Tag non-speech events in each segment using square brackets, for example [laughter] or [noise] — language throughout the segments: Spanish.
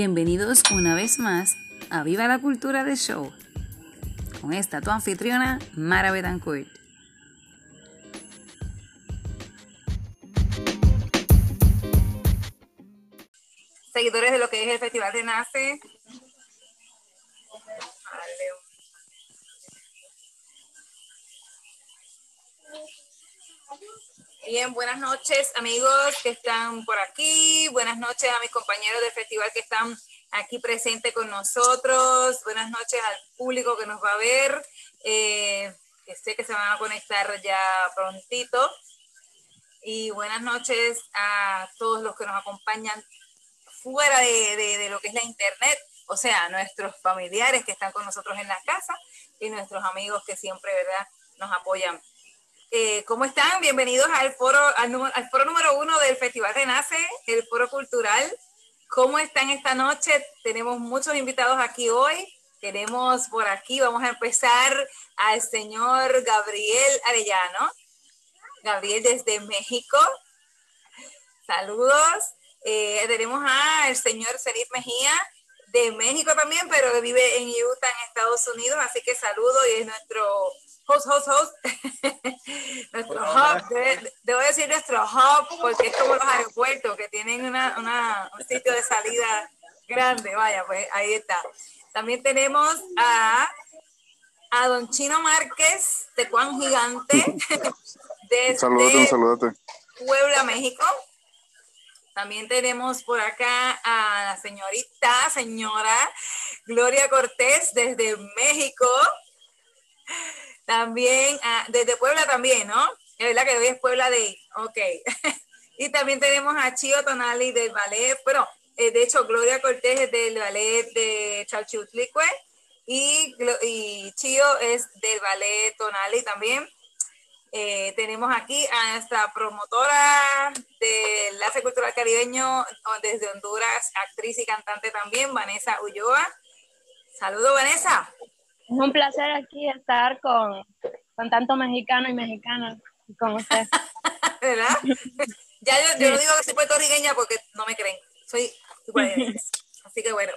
Bienvenidos una vez más a Viva la Cultura de Show con esta tu anfitriona Mara Betancourt. Seguidores de lo que es el Festival de Nace. Bien, buenas noches amigos que están por aquí, buenas noches a mis compañeros del festival que están aquí presentes con nosotros, buenas noches al público que nos va a ver, eh, que sé que se van a conectar ya prontito, y buenas noches a todos los que nos acompañan fuera de, lo que es la internet, o sea, nuestros familiares que están con nosotros en la casa y nuestros amigos que siempre, ¿verdad?, nos apoyan eh, ¿Cómo están? Bienvenidos al foro, al, foro número uno del Festival Renace, el foro cultural. ¿Cómo están esta noche? Tenemos muchos invitados aquí hoy. Tenemos por aquí, vamos a empezar al señor Gabriel Arellano. Gabriel desde México. Saludos. Eh, tenemos al señor Serif Mejía de México también, pero vive en Utah, en Estados Unidos. Así que saludo y es nuestro host, host, host. [laughs] nuestro hub, debo decir nuestro hub, porque es como los aeropuertos que tienen una, un sitio de salida grande. Vaya, pues ahí está. También tenemos a, a Don Chino Márquez, de Juan Gigante, [laughs] desde Puebla, México. También tenemos por acá a la señorita, señora Gloria Cortés desde México. También, ah, desde Puebla también, ¿no? Es verdad que hoy es Puebla de... Ok. [laughs] y también tenemos a Chio Tonali del ballet, bueno, eh, de hecho, Gloria Cortés es del ballet de Chalchutlicue y, y Chio es del ballet Tonali también. Eh, tenemos aquí a nuestra promotora del Enlace Cultural Caribeño desde Honduras, actriz y cantante también, Vanessa Ulloa. Saludos, Vanessa. Es un placer aquí estar con, con tanto mexicano y mexicana como usted. [laughs] ¿Verdad? [laughs] ya yo, yo, no digo que soy puertorriqueña porque no me creen. Soy [laughs] Así que bueno.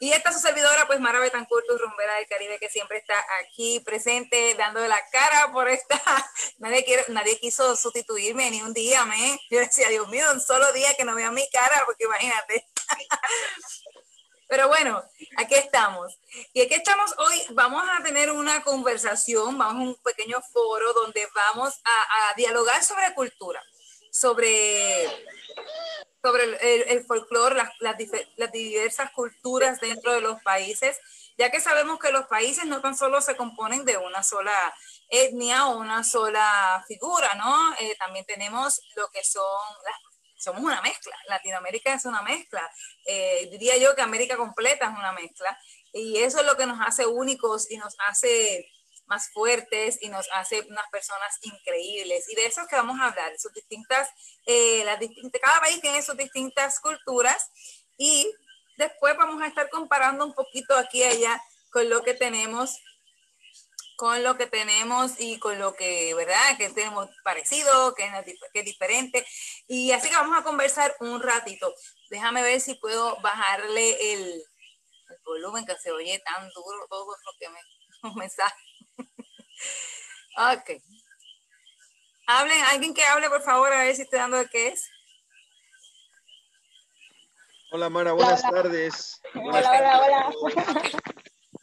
y esta su servidora, pues Mara Betancourt, rumbera del Caribe, que siempre está aquí presente, dando la cara por esta. Nadie, quiere, nadie quiso sustituirme ni un día, me. Yo decía, Dios mío, un solo día que no vea mi cara, porque imagínate. Pero bueno, aquí estamos. Y aquí estamos hoy, vamos a tener una conversación, vamos a un pequeño foro donde vamos a, dialogar sobre cultura, sobre, sobre el, el, folclore, las, las, diversas culturas dentro de los países, ya que sabemos que los países no tan solo se componen de una sola etnia o una sola figura, ¿no? Eh, también tenemos lo que son las somos una mezcla. Latinoamérica es una mezcla. Eh, diría yo que América completa es una mezcla. Y eso es lo que nos hace únicos y nos hace más fuertes y nos hace unas personas increíbles. Y de eso es que vamos a hablar, sus distintas, eh, las distintas, cada país tiene sus distintas culturas y después vamos a estar comparando un poquito aquí y allá con lo que tenemos con lo que tenemos y con lo que, ¿verdad? Que tenemos parecido, que es, que es diferente. Y así que vamos a conversar un ratito. Déjame ver si puedo bajarle el, volumen que se oye tan duro todo lo que me, [laughs] mensaje. ok. Hablen, alguien que hable, por favor, a ver si estoy dando de qué es. Hola Mara, buenas tardes. Hola, hola, hola.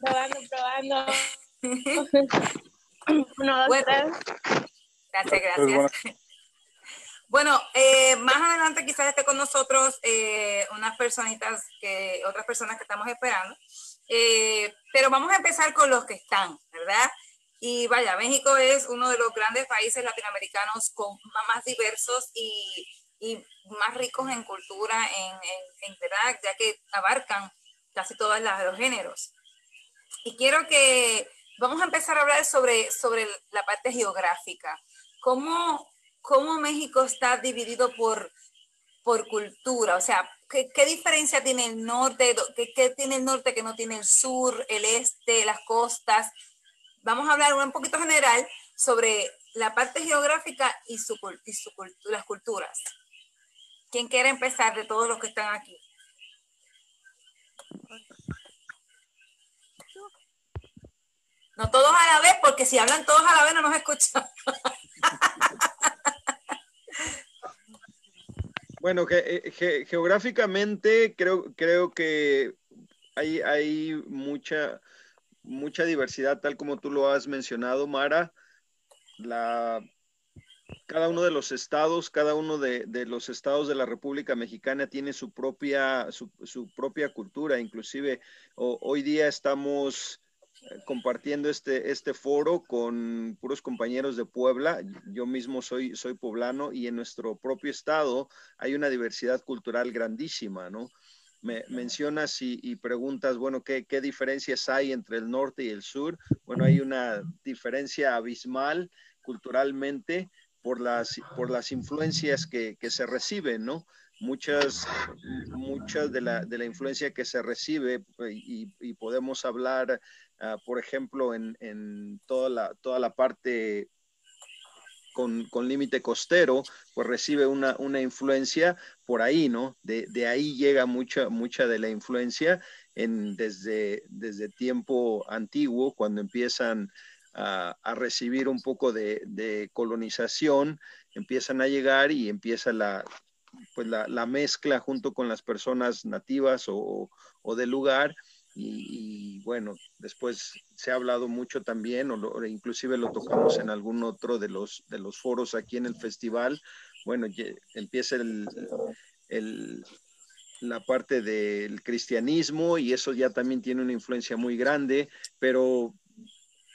[laughs] probando, probando. [laughs] Gracias, gracias. Bueno, eh, más adelante quizás esté con nosotros eh, unas personitas, que, otras personas que estamos esperando, eh, pero vamos a empezar con los que están, ¿verdad? Y vaya, México es uno de los grandes países latinoamericanos con más diversos y, más ricos en cultura, en, en, en, verdad, ya que abarcan casi todos los géneros. Y quiero que vamos a empezar a hablar sobre, sobre la parte geográfica. ¿Cómo, cómo México está dividido por, por cultura? O sea, ¿qué, ¿qué, diferencia tiene el norte? ¿Qué, ¿Qué, tiene el norte que no tiene el sur, el este, las costas? Vamos a hablar un poquito general sobre la parte geográfica y, su, y su, las culturas. ¿Quién quiere empezar de todos los que están aquí? No todos a la vez, porque si hablan todos a la vez no nos escuchan. [laughs] Bueno, eh, geográficamente creo, creo que hay, hay mucha, mucha diversidad, tal como tú lo has mencionado, Mara. Cada uno de los estados, cada uno de, los estados de la República Mexicana tiene su propia, su, propia cultura. Inclusive hoy día estamos compartiendo este, este foro con puros compañeros de Puebla. Yo mismo soy, soy poblano y en nuestro propio estado hay una diversidad cultural grandísima, ¿no? me mencionas y, preguntas, bueno, ¿qué, diferencias hay entre el norte y el sur? Bueno, hay una diferencia abismal culturalmente por las, por las influencias que, se reciben, ¿no? Muchas, muchas de la, de la influencia que se recibe y, podemos hablar, ah, por ejemplo, en, en, toda, la, toda la parte con, límite costero, pues recibe una, influencia por ahí, ¿no? De, ahí llega mucha, mucha de la influencia en, desde, desde tiempo antiguo, cuando empiezan a, recibir un poco de, colonización, empiezan a llegar y empieza la, pues la, mezcla junto con las personas nativas o, o del lugar y, bueno, después se ha hablado mucho también, o, inclusive lo tocamos en algún otro de los, de los foros aquí en el festival. Bueno, empieza el, la parte del cristianismo y eso ya también tiene una influencia muy grande, pero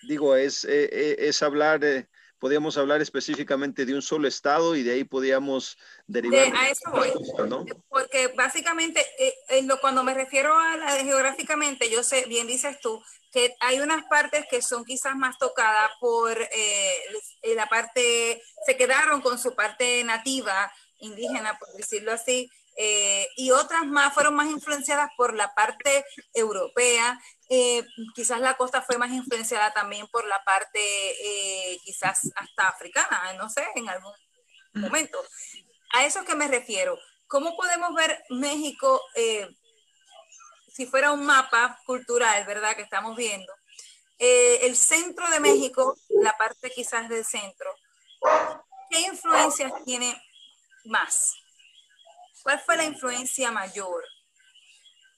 digo, es, eh, eh, es hablar podíamos hablar específicamente de un solo estado y de ahí podíamos derivar. a eso voy. Porque básicamente, eh, cuando me refiero a la geográficamente, yo sé, bien dices tú, que hay unas partes que son quizás más tocadas por eh, la parte, se quedaron con su parte nativa, indígena, por decirlo así, eh, y otras más fueron más influenciadas por la parte europea. Eh, quizás la costa fue más influenciada también por la parte eh, quizás hasta africana, no sé, en algún momento. A eso que me refiero. ¿Cómo podemos ver México si fuera un mapa cultural, verdad, que estamos viendo? el centro de México, la parte quizás del centro, ¿qué influencias tiene más? ¿Cuál fue la influencia mayor?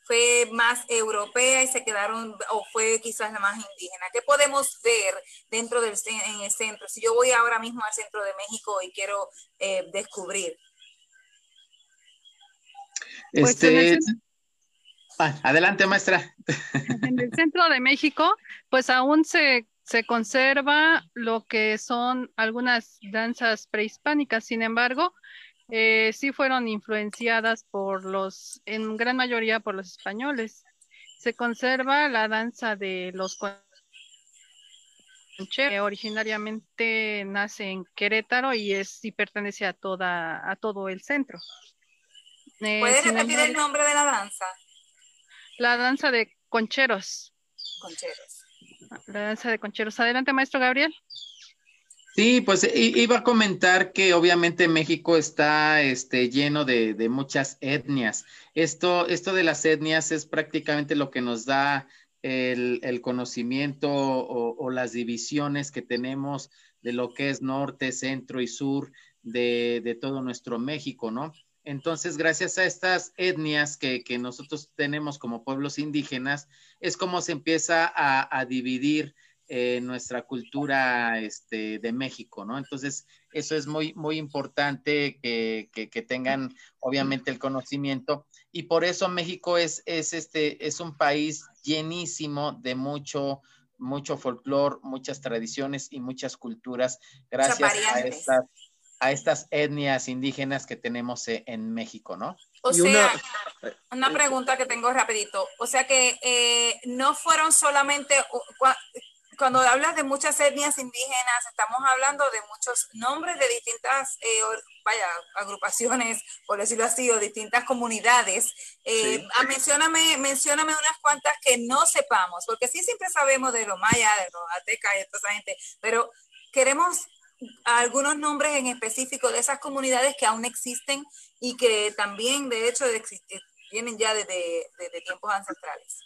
¿Fue más europea y se quedaron, o fue quizás la más indígena? ¿Qué podemos ver dentro del en el centro? Si yo voy ahora mismo al centro de México y quiero eh, descubrir. Pues este, ah, adelante, maestra. [laughs] En el centro de México, pues aún se, se conserva lo que son algunas danzas prehispánicas. Sin embargo, eh, sí fueron influenciadas por los, en gran mayoría por los españoles. Se conserva la danza de los concheros, que originariamente nace en Querétaro y es y pertenece a toda a todo el centro. Eh, ¿Puedes repetir el nombre de la danza? La danza de concheros. Concheros. La danza de concheros. Adelante, maestro Gabriel. Sí, pues iba a comentar que obviamente México está este, lleno de, muchas etnias. Esto, esto de las etnias es prácticamente lo que nos da el, conocimiento o, las divisiones que tenemos de lo que es norte, centro y sur de, todo nuestro México, ¿no? Entonces, gracias a estas etnias que, nosotros tenemos como pueblos indígenas, es como se empieza a, a dividir eh, nuestra cultura este, de México, ¿no? Entonces, eso es muy, muy importante que, que, tengan, obviamente, el conocimiento. Y por eso México es, es, este, es un país llenísimo de mucho, mucho folclore, muchas tradiciones y muchas culturas, gracias a estas, a estas etnias indígenas que tenemos e, en México, ¿no? O sea, una, pregunta que tengo rapidito. O sea que eh, no fueron solamente, cuando hablas de muchas etnias indígenas, estamos hablando de muchos nombres de distintas, eh, vaya, agrupaciones, por decirlo así, o distintas comunidades. Eh, ah, mencióname, mencióname unas cuantas que no sepamos, porque sí siempre sabemos de los mayas, de los aztecas y de toda esa gente, pero queremos algunos nombres en específico de esas comunidades que aún existen y que también, de hecho, vienen ya desde, desde tiempos ancestrales.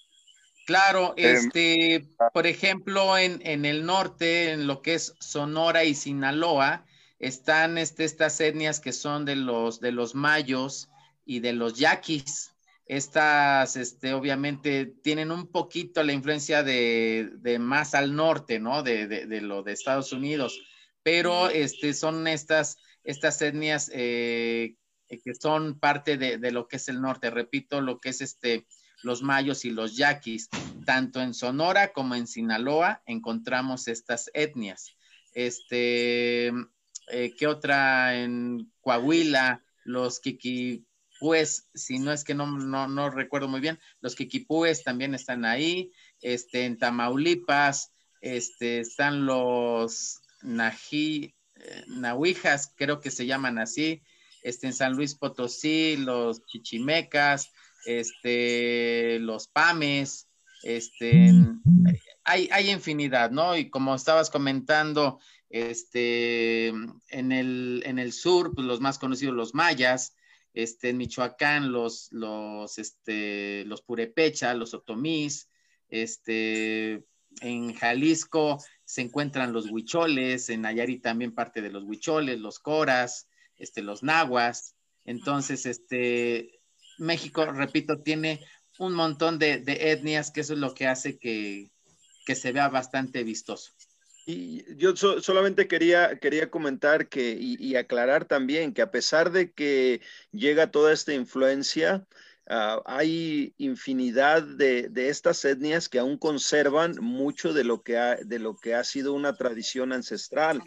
Claro, este, por ejemplo, en, en, el norte, en lo que es Sonora y Sinaloa, están este, estas etnias que son de los, de los mayos y de los yaquis. Estas, este, obviamente, tienen un poquito la influencia de, de más al norte, ¿no? De, de, de, lo de Estados Unidos, pero este, son estas, estas etnias eh, que son parte de, lo que es el norte. Repito, lo que es este, los mayos y los yaquis. Tanto en Sonora como en Sinaloa encontramos estas etnias. Este, eh, ¿qué otra? En Coahuila, los Kiki pues, si no es que no, no, recuerdo muy bien, los Kikipúes también están ahí, este, en Tamaulipas, este, están los Nají, eh, Nahuijas, creo que se llaman así, este, en San Luis Potosí, los Chichimecas, este, los Pames, este, hay, hay infinidad, ¿no? Y como estabas comentando, este, en el, en el sur, pues los más conocidos, los mayas, este, en Michoacán los, los, este, los purepecha, los otomís, este, en Jalisco se encuentran los huicholes, en Nayarit también parte de los huicholes, los coras, este, los nahuas. Entonces, este, México, repito, tiene un montón de, etnias que eso es lo que hace que, que se vea bastante vistoso. Y yo solamente quería, quería comentar que, y, aclarar también que a pesar de que llega toda esta influencia, ah, hay infinidad de, de, estas etnias que aún conservan mucho de lo que ha, de lo que ha sido una tradición ancestral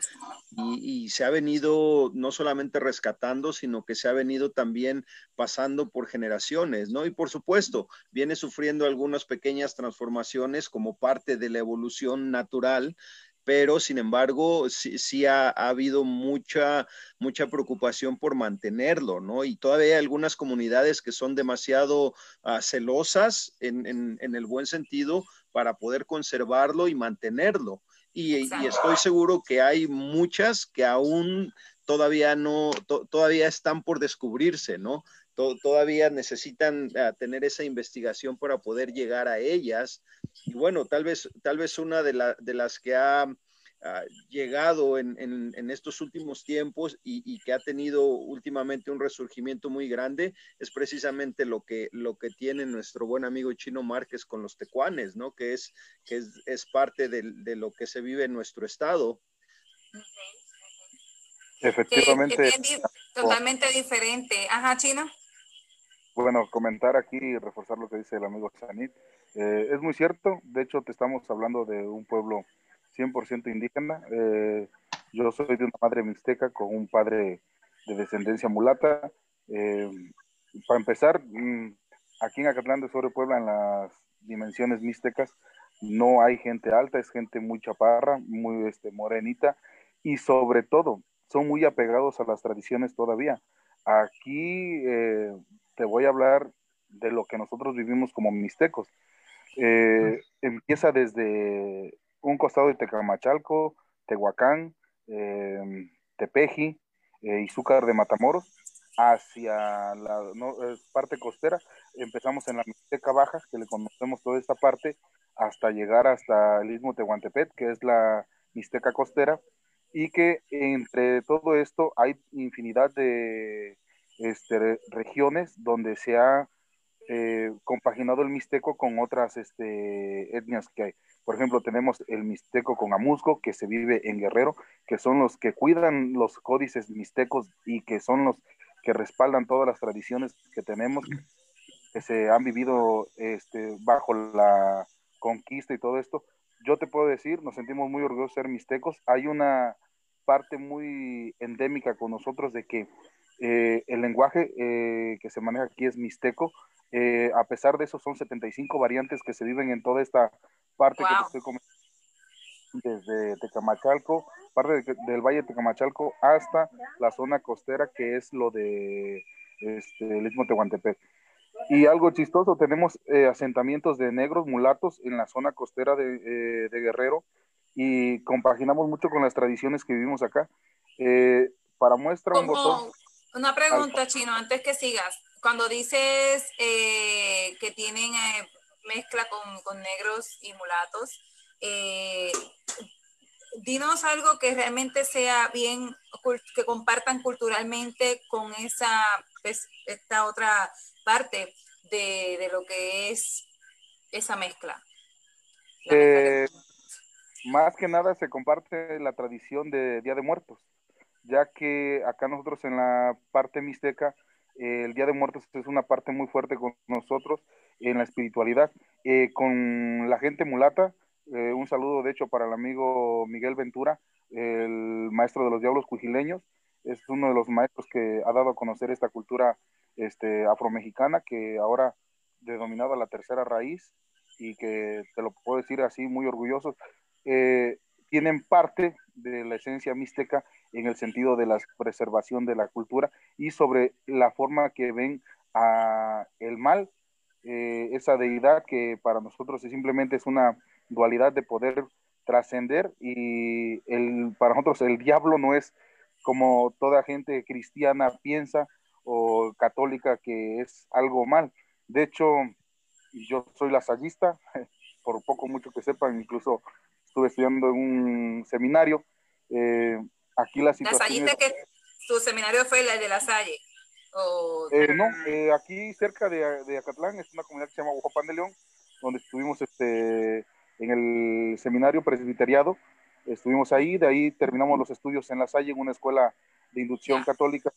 y, y, se ha venido no solamente rescatando, sino que se ha venido también pasando por generaciones, ¿no? Y por supuesto, viene sufriendo algunas pequeñas transformaciones como parte de la evolución natural pero sin embargo sí, ha, habido mucha, mucha preocupación por mantenerlo, ¿no? Y todavía hay algunas comunidades que son demasiado ah, celosas en, el buen sentido para poder conservarlo y mantenerlo. Y, estoy seguro que hay muchas que aún todavía no, todavía están por descubrirse, ¿no? Todavía necesitan ah, tener esa investigación para poder llegar a ellas. Y bueno, tal vez, tal vez una de, las que ha ah, llegado en, estos últimos tiempos y, que ha tenido últimamente un resurgimiento muy grande es precisamente lo que, lo que tiene nuestro buen amigo Chino Márquez con los tecuanes, ¿no? Que es, que es, parte de, lo que se vive en nuestro estado. Efectivamente. totalmente diferente. Ajá, Chino. Bueno, comentar aquí y reforzar lo que dice el amigo Sanit. Eh, es muy cierto, de hecho te estamos hablando de un pueblo 100% indígena. Eh, yo soy de una madre mixteca con un padre de descendencia mulata. Eh, para empezar, mm, aquí en Acatlán de Sobre Puebla, en las dimensiones mixtecas, no hay gente alta, es gente muy chaparra, muy este, morenita y sobre todo son muy apegados a las tradiciones todavía. Aquí te voy a hablar de lo que nosotros vivimos como mixtecos. Eh, empieza desde un costado de Tecamachalco, Tehuacán, eh, Tepeji, eh, Izúcar de Matamoros, hacia la parte costera. Empezamos en la Mixteca Baja, que le conocemos toda esta parte, hasta llegar hasta el istmo Tehuantepet, que es la Mixteca costera, y que entre todo esto hay infinidad de este, regiones donde se ha eh, compaginado el mixteco con otras este, etnias que hay. Por ejemplo, tenemos el mixteco con amusco, que se vive en Guerrero, que son los que cuidan los códices mixtecos y que son los que respaldan todas las tradiciones que tenemos, que se han vivido este, bajo la conquista y todo esto. Yo te puedo decir, nos sentimos muy orgullosos de ser mixtecos. Hay una parte muy endémica con nosotros de que eh, el lenguaje eh, que se maneja aquí es mixteco. Eh, a pesar de eso, son 75 variantes que se viven en toda esta parte que te estoy comentando, desde Tecamachalco, parte del Valle de Tecamachalco hasta la zona costera, que es lo de este, el Istmo Tehuantepec. Y algo chistoso, tenemos asentamientos de negros mulatos en la zona costera de, Guerrero y compaginamos mucho con las tradiciones que vivimos acá. para muestra un botón una pregunta, Chino, antes que sigas. cuando dices eh, que tienen eh, mezcla con, con, negros y mulatos, eh, dinos algo que realmente sea bien, que compartan culturalmente con esa, pues, esta otra parte de, de, lo que es esa mezcla. Eh, más que nada se comparte la tradición de Día de Muertos, ya que acá nosotros en la parte mixteca, eh, el Día de Muertos es una parte muy fuerte con nosotros en la espiritualidad. Eh, con la gente mulata, eh, un saludo, de hecho, para el amigo Miguel Ventura, el maestro de los diablos cujileños. Es uno de los maestros que ha dado a conocer esta cultura este, afromexicana que ahora denominada la tercera raíz y que te lo puedo decir así muy orgullosos, eh, tienen parte de la esencia mística en el sentido de la preservación de la cultura y sobre la forma que ven a el mal, eh, esa deidad que para nosotros simplemente es una dualidad de poder trascender y el, para nosotros el diablo no es como toda gente cristiana piensa o católica que es algo mal. De hecho, yo soy lasallista, [laughs] por poco mucho que sepan, incluso estuve estudiando en un seminario. Eh, aquí la situación... Es... que tu seminario fue el de La Salle? Eh, no, eh, aquí cerca de, de, Acatlán es una comunidad que se llama Ojopan de León, donde estuvimos este, en el seminario presbiteriado. Estuvimos ahí, de ahí terminamos los estudios en La Salle, en una escuela de inducción católica.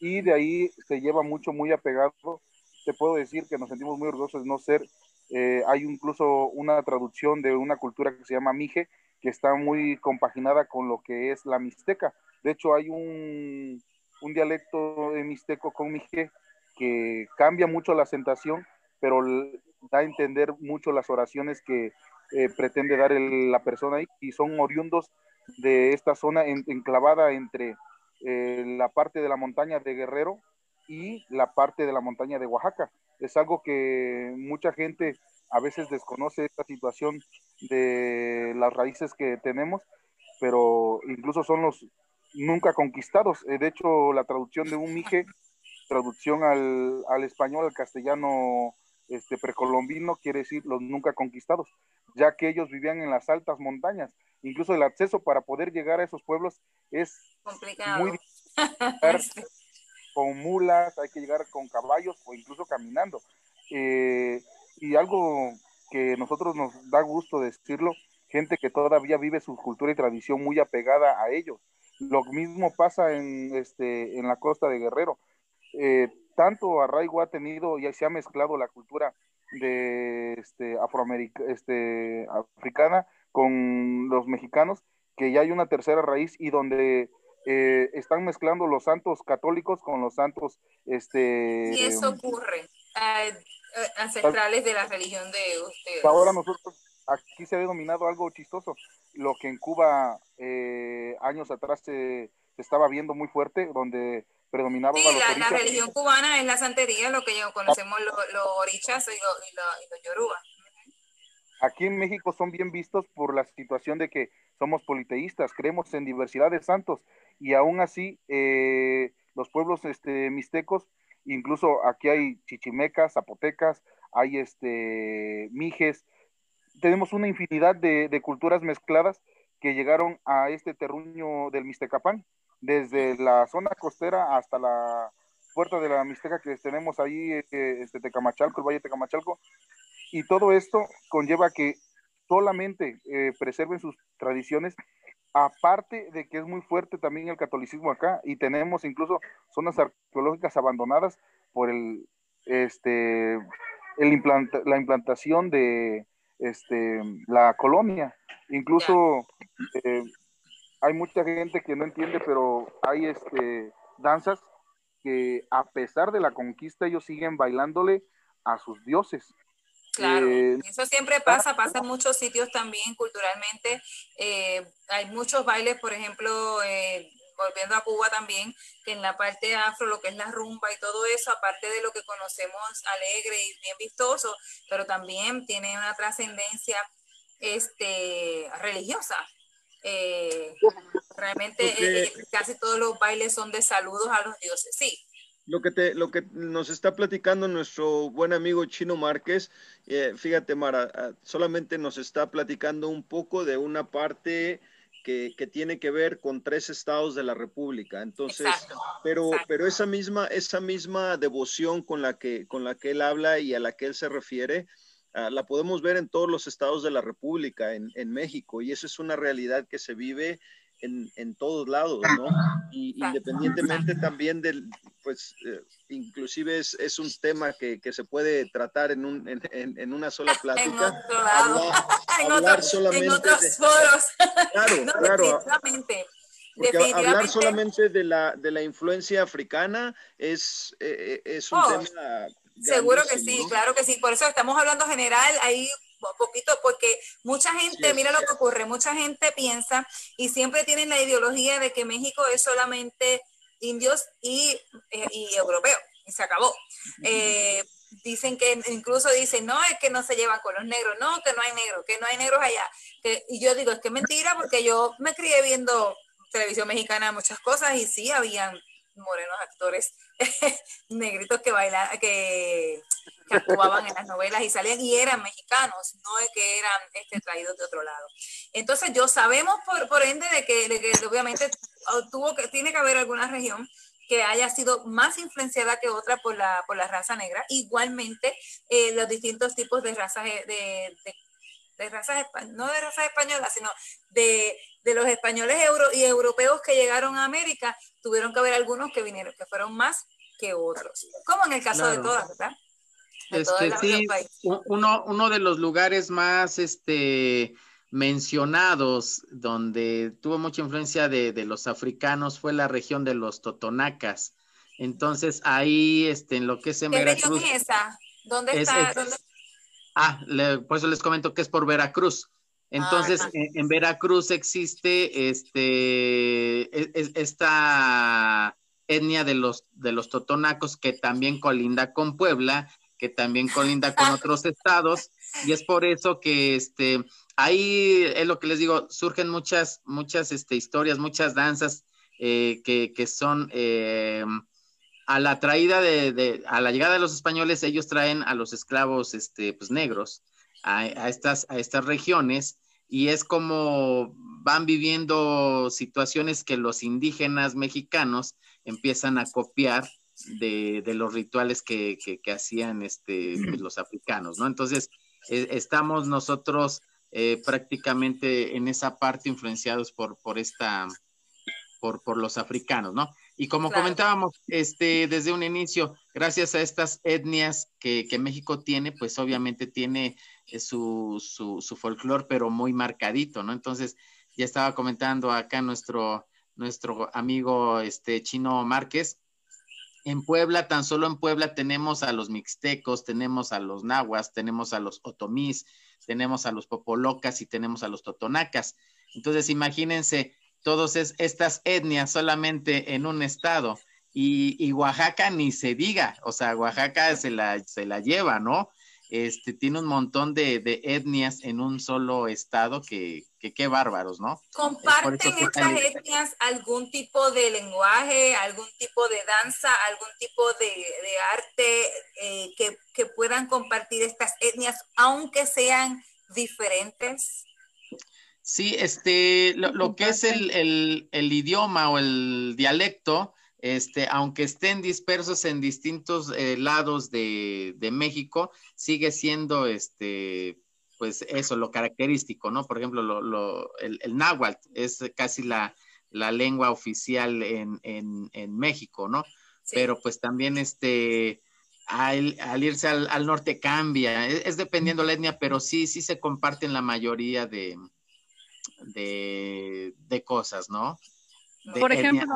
Y de ahí se lleva mucho, muy apegado. Te puedo decir que nos sentimos muy orgullosos de no ser. Eh, hay incluso una traducción de una cultura que se llama Mije, que está muy compaginada con lo que es la Mixteca. De hecho, hay un, un dialecto de Mixteco con Mije que cambia mucho la acentuación, pero da a entender mucho las oraciones que eh, pretende dar el, la persona ahí y son oriundos de esta zona enclavada entre eh, la parte de la montaña de Guerrero y la parte de la montaña de Oaxaca. Es algo que mucha gente a veces desconoce esta situación de las raíces que tenemos, pero incluso son los nunca conquistados. Eh, de hecho, la traducción de un mije, traducción al, al español, al castellano este, precolombino quiere decir los nunca conquistados, ya que ellos vivían en las altas montañas. Incluso el acceso para poder llegar a esos pueblos es complicado. Muy difícil. [laughs] con mulas, hay que llegar con caballos o incluso caminando. Eh, y algo que nosotros nos da gusto decirlo, gente que todavía vive su cultura y tradición muy apegada a ellos. Lo mismo pasa en, este, en la costa de Guerrero. Eh, tanto arraigo ha tenido y se ha mezclado la cultura de este, este, africana con los mexicanos, que ya hay una tercera raíz y donde eh, están mezclando los santos católicos con los santos este y eso ocurre eh, ancestrales de la religión de ustedes ahora nosotros aquí se ha denominado algo chistoso lo que en Cuba eh, años atrás se, se, estaba viendo muy fuerte donde predominaba sí, la, religión cubana es la santería, lo que conocemos los, los orichas y los, los yorubas. Aquí en México son bien vistos por la situación de que somos politeístas, creemos en diversidad de santos y aún así eh, los pueblos este, mixtecos, incluso aquí hay chichimecas, zapotecas, hay este, mijes, tenemos una infinidad de, culturas mezcladas que llegaron a este terruño del Mixtecapán desde la zona costera hasta la puerta de la Mixteca que tenemos ahí, este, este Tecamachalco, el Valle de Tecamachalco, y todo esto conlleva que solamente eh, preserven sus tradiciones, aparte de que es muy fuerte también el catolicismo acá, y tenemos incluso zonas arqueológicas abandonadas por el, este, el la implantación de este, la colonia. Incluso eh, hay mucha gente que no entiende, pero hay este, danzas que a pesar de la conquista ellos siguen bailándole a sus dioses. Claro, eh, eso siempre pasa, pasa en muchos sitios también culturalmente. Eh, hay muchos bailes, por ejemplo, eh, volviendo a Cuba también, que en la parte afro, lo que es la rumba y todo eso, aparte de lo que conocemos alegre y bien vistoso, pero también tiene una trascendencia este, religiosa. Realmente casi todos los bailes son de saludos a los dioses, sí. Lo que, te, lo que nos está platicando nuestro buen amigo Chino Márquez, eh, fíjate Mara, ah, solamente nos está platicando un poco de una parte que, que, tiene que ver con tres estados de la República. Entonces, Exacto, pero, exacto. pero esa misma, esa misma devoción con la que, con la que él habla y a la que él se refiere, uh, la podemos ver en todos los estados de la República, en, en México, y eso es una realidad que se vive en, en, todos lados, ¿no? Y independientemente también del, pues, eh, inclusive es, es, un tema que, que, se puede tratar en, un, en, en una sola [laughs] plática. en otro lado. Hablar, [laughs] en, hablar otro, solamente en otros de, foros. [laughs] Claro, no, claro. Definitivamente. Porque hablar solamente de la, de la influencia africana es, eh, es un oh, tema. Seguro que sí, ¿no? claro que sí. Por eso estamos hablando general, ahí poquito, porque mucha gente, sí, mira lo que ocurre, mucha gente piensa y siempre tienen la ideología de que México es solamente indios y, eh, y europeos, y se acabó. Eh, dicen que incluso dicen, no, es que no se llevan con los negros, no, que no hay negros, que no hay negros allá. Que, y yo digo, es que es mentira, porque yo me crié viendo televisión mexicana muchas cosas y sí, habían morenos actores [laughs] negritos que bailaban, que, que, actuaban en las novelas y salían y eran mexicanos, no es que eran este, traídos de otro lado. Entonces yo sabemos por, por ende de que, de que obviamente tuvo que, tiene que haber alguna región que haya sido más influenciada que otra por la, por la raza negra. Igualmente, eh, los distintos tipos de razas, de, de, de razas, no de razas españolas, sino de, de los españoles euro y europeos que llegaron a América, tuvieron que haber algunos que vinieron, que fueron más que otros, como en el caso claro. de todas, ¿verdad? Este, sí, uno, uno de los lugares más este, mencionados donde tuvo mucha influencia de, de, los africanos fue la región de los totonacas. Entonces ahí, este, en lo que es en ¿Qué Veracruz. región es esa? ¿Dónde está? Es, ¿Dónde? Ah, le, por eso les comento que es por Veracruz. Entonces, ah, en, en, Veracruz existe este, es, esta etnia de los, de los totonacos que también colinda con Puebla, que también colinda con otros estados, y es por eso que este, ahí es lo que les digo, surgen muchas, muchas este, historias, muchas danzas eh, que, que, son eh, a la traída de, de, a la llegada de los españoles, ellos traen a los esclavos este, pues, negros a, a, estas, a estas regiones y es como van viviendo situaciones que los indígenas mexicanos empiezan a copiar de, de los rituales que, que, que hacían este, pues, los africanos, ¿no? Entonces, eh, estamos nosotros eh, prácticamente en esa parte influenciados por, por esta, por, por los africanos, ¿no? Y como claro. comentábamos este, desde un inicio, gracias a estas etnias que, que México tiene, pues obviamente tiene eh, su, su, su folclore, pero muy marcadito, ¿no? Entonces, ya estaba comentando acá nuestro, nuestro amigo este, Chino Márquez. En Puebla, tan solo en Puebla tenemos a los mixtecos, tenemos a los nahuas, tenemos a los otomís, tenemos a los popolocas y tenemos a los totonacas. Entonces, imagínense todas es, estas etnias solamente en un estado. Y, Oaxaca ni se diga, o sea, Oaxaca se la, se la lleva, ¿no? Este, tiene un montón de etnias en un solo estado que, que qué bárbaros, ¿no? ¿Comparten estas etnias algún tipo de lenguaje, algún tipo de danza, algún tipo de, de arte eh, que, que puedan compartir estas etnias, aunque sean diferentes? Sí, este, lo, lo que es el, el, el, idioma o el dialecto, este, aunque estén dispersos en distintos eh, lados de, de, México, sigue siendo, este, pues eso, lo característico, ¿no? Por ejemplo, lo, lo, el, el, náhuatl es casi la, la lengua oficial en, en, en México, ¿no? Sí. Pero pues también, este, al, al irse al, al, norte cambia, es, es dependiendo la etnia, pero sí, sí se comparten la mayoría de, de, de cosas, ¿no? De por ejemplo,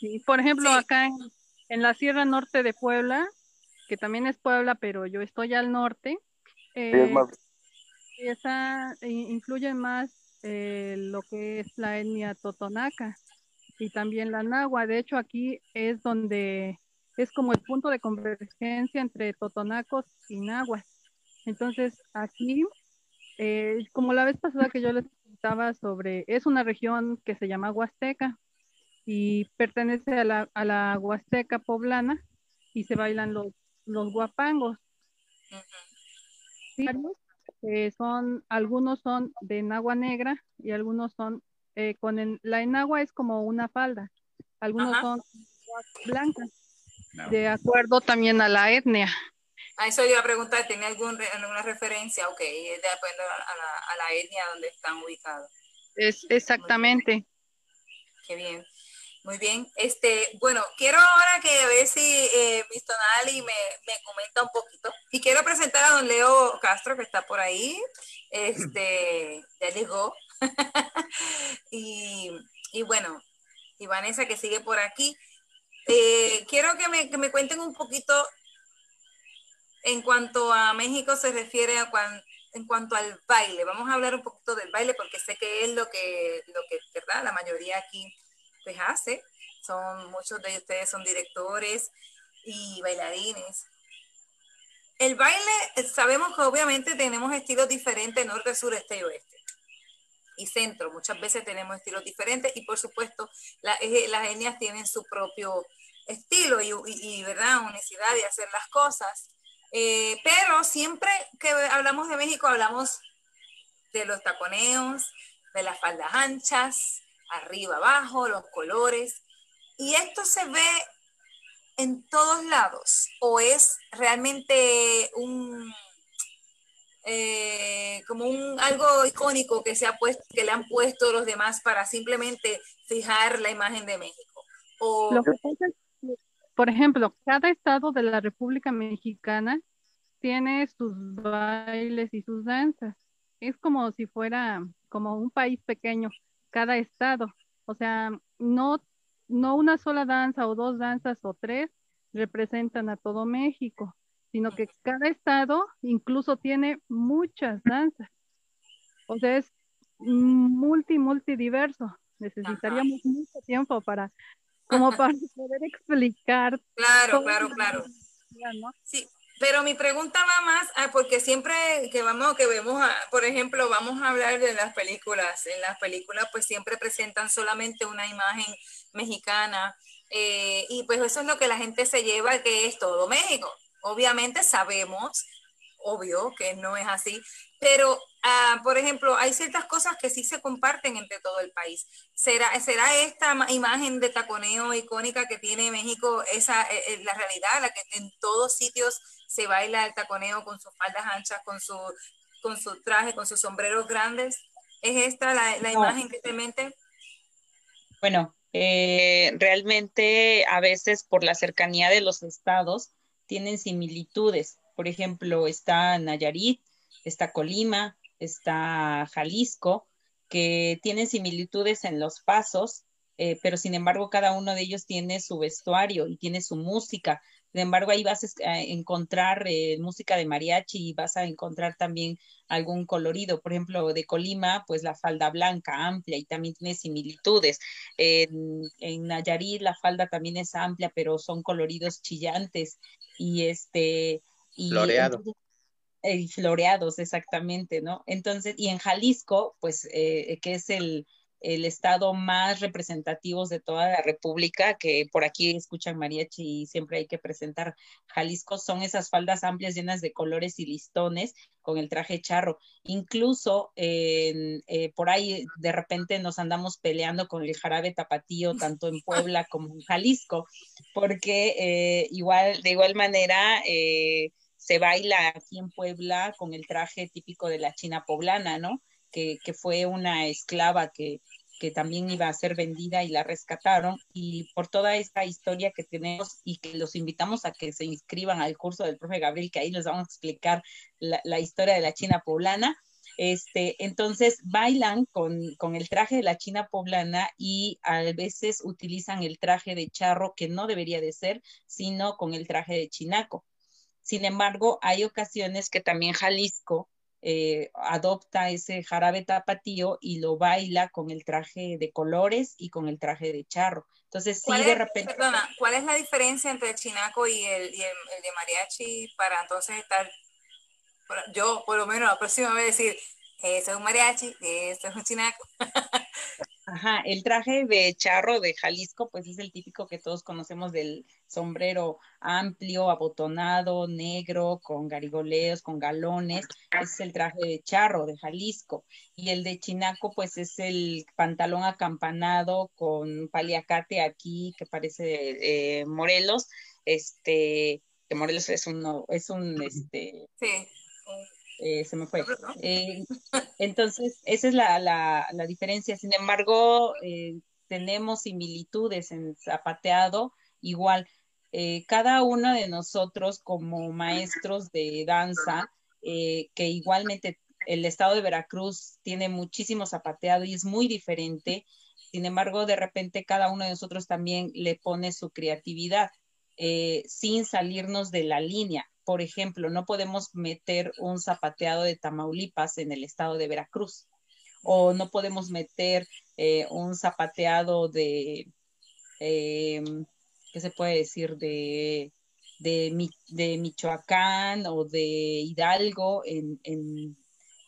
sí, por ejemplo, sí. acá en, en, la Sierra Norte de Puebla, que también es Puebla, pero yo estoy al norte, eh, más... esa influye más eh, lo que es la etnia totonaca y también la nahua. De hecho, aquí es donde es como el punto de convergencia entre totonacos y nahuas. Entonces, aquí, eh, como la vez pasada que yo les sobre, es una región que se llama Huasteca. y pertenece a la, a la Huasteca poblana y se bailan los, los guapangos. Eh, son, algunos son de enagua negra y algunos son eh, con la enagua es como una falda, algunos son blancas, de acuerdo también a la etnia. A eso iba a preguntar, ¿tiene algún, alguna referencia? Ok, de acuerdo a la, a la etnia donde están ubicados. Es exactamente. Qué bien. Muy bien. Este, bueno, quiero ahora que ver si eh, Nali me, me, comenta un poquito. Y quiero presentar a don Leo Castro, que está por ahí. Este, [clears throat] ya llegó. [laughs] y, y, bueno, y Vanessa que sigue por aquí. Eh, quiero que me, que me, cuenten un poquito en cuanto a México se refiere a en cuanto al baile. Vamos a hablar un poquito del baile porque sé que es lo que, lo que ¿verdad? La mayoría aquí pues hace. Son, muchos de ustedes son directores y bailarines. El baile, sabemos que obviamente tenemos estilos diferentes, norte, sur, este y oeste. Y centro, muchas veces tenemos estilos diferentes y por supuesto las etnias tienen su propio estilo y, y, ¿verdad? Unicidad de hacer las cosas. Eh, pero siempre que hablamos de México hablamos de los taconeos, de las faldas anchas, arriba, abajo, los colores. Y esto se ve en todos lados o es realmente un eh, como un algo icónico que se ha puesto que le han puesto los demás para simplemente fijar la imagen de México. O... por ejemplo cada estado de la República Mexicana tiene sus bailes y sus danzas. Es como si fuera como un país pequeño cada estado. O sea, no, no una sola danza o dos danzas o tres representan a todo México, sino que cada estado incluso tiene muchas danzas. O sea, es multi, multidiverso. Necesitaríamos mucho tiempo para, como para [laughs] poder explicar. Claro, claro, claro. Sí, pero mi pregunta va más, porque siempre que vamos, que vemos, por ejemplo, vamos a hablar de las películas. En las películas, pues siempre presentan solamente una imagen mexicana. Eh, y pues eso es lo que la gente se lleva, que es todo México. Obviamente sabemos, obvio que no es así, pero, ah, por ejemplo, hay ciertas cosas que sí se comparten entre todo el país. ¿Será, será esta imagen de taconeo icónica que tiene México, esa es eh, eh, la realidad, la que en todos sitios se baila el taconeo con sus faldas anchas, con su, con su traje, con sus sombreros grandes. ¿Es esta la, la imagen que te mente? Bueno, eh, realmente a veces por la cercanía de los estados tienen similitudes. Por ejemplo, está Nayarit, está Colima, está Jalisco, que tienen similitudes en los pasos, eh, pero sin embargo cada uno de ellos tiene su vestuario y tiene su música. Sin embargo, ahí vas a encontrar eh, música de mariachi y vas a encontrar también algún colorido. Por ejemplo, de Colima, pues la falda blanca, amplia y también tiene similitudes. En, Nayarit la falda también es amplia, pero son coloridos chillantes y este... Y Floreado. Eh, floreados, exactamente, ¿no? Entonces, y en Jalisco, pues, eh, que es el, el estado más representativo de toda la República, que por aquí escuchan mariachi y siempre hay que presentar Jalisco, son esas faldas amplias llenas de colores y listones con el traje charro. Incluso eh, por ahí de repente nos andamos peleando con el jarabe tapatío, tanto en Puebla como en Jalisco, porque eh, igual, de igual manera, eh, se baila aquí en Puebla con el traje típico de la China poblana, ¿no? Que, fue una esclava que, que también iba a ser vendida y la rescataron. Y por toda esta historia que tenemos y que los invitamos a que se inscriban al curso del profe Gabriel, que ahí les vamos a explicar la, historia de la China poblana. Este, entonces bailan con, con, el traje de la China poblana y a veces utilizan el traje de charro que no debería de ser, sino con el traje de chinaco. Sin embargo, hay ocasiones que también Jalisco eh, adopta ese jarabe tapatío y lo baila con el traje de colores y con el traje de charro. Entonces, sí, de repente... Perdona, ¿cuál es la diferencia entre el chinaco y el, y el, de mariachi para entonces estar, yo por lo menos la próxima vez decir, eso es un mariachi, eso es un chinaco? [laughs] Ajá, el traje de charro de Jalisco, pues es el típico que todos conocemos del sombrero amplio, abotonado, negro, con garigoleos, con galones. Es el traje de charro de Jalisco. Y el de Chinaco, pues es el pantalón acampanado con paliacate aquí, que parece eh, Morelos. Este, que Morelos es un, es un, este, Sí. Eh, se me fue. Eh, entonces, esa es la, la, la diferencia. Sin embargo, eh, tenemos similitudes en zapateado. Igual, eh, cada uno de nosotros como maestros de danza, eh, que igualmente el estado de Veracruz tiene muchísimo zapateado y es muy diferente. Sin embargo, de repente cada uno de nosotros también le pone su creatividad sin salirnos de la línea. Por ejemplo, no podemos meter un zapateado de Tamaulipas en el estado de Veracruz o no podemos meter eh, un zapateado de, eh, ¿qué se puede decir? De, de, Mi- de Michoacán o de Hidalgo en, en,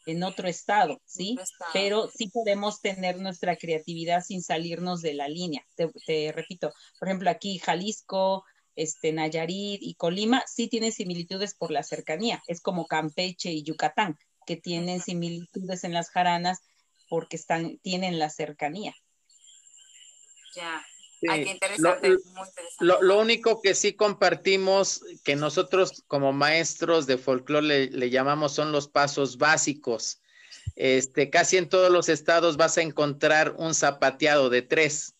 en otro estado, ¿sí? Otro estado. Pero sí podemos tener nuestra creatividad sin salirnos de la línea. Te, te repito, por ejemplo, aquí Jalisco, este, Nayarit y Colima sí tienen similitudes por la cercanía. Es como Campeche y Yucatán, que tienen similitudes en las jaranas porque están, tienen la cercanía. Ya. Sí. Ay, qué interesante, Lo- muy interesante. Lo, lo único que sí compartimos, que nosotros como maestros de folclore le, le llamamos son los pasos básicos. Este, casi en todos los estados vas a encontrar un zapateado de tres,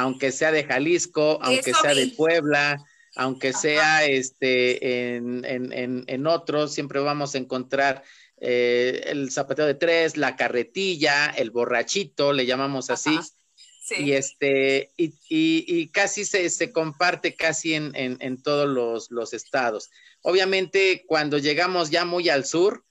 aunque sea de Jalisco, aunque Eso sea de. Puebla, aunque Ajá. sea este, en, en, en, en otros, siempre vamos a encontrar eh, el zapateado de tres, la carretilla, el borrachito, le llamamos así. Ajá. Sí. Y este, y, y- y casi se, se comparte casi en, en- en todos los, los estados. Obviamente, cuando llegamos ya muy al sur,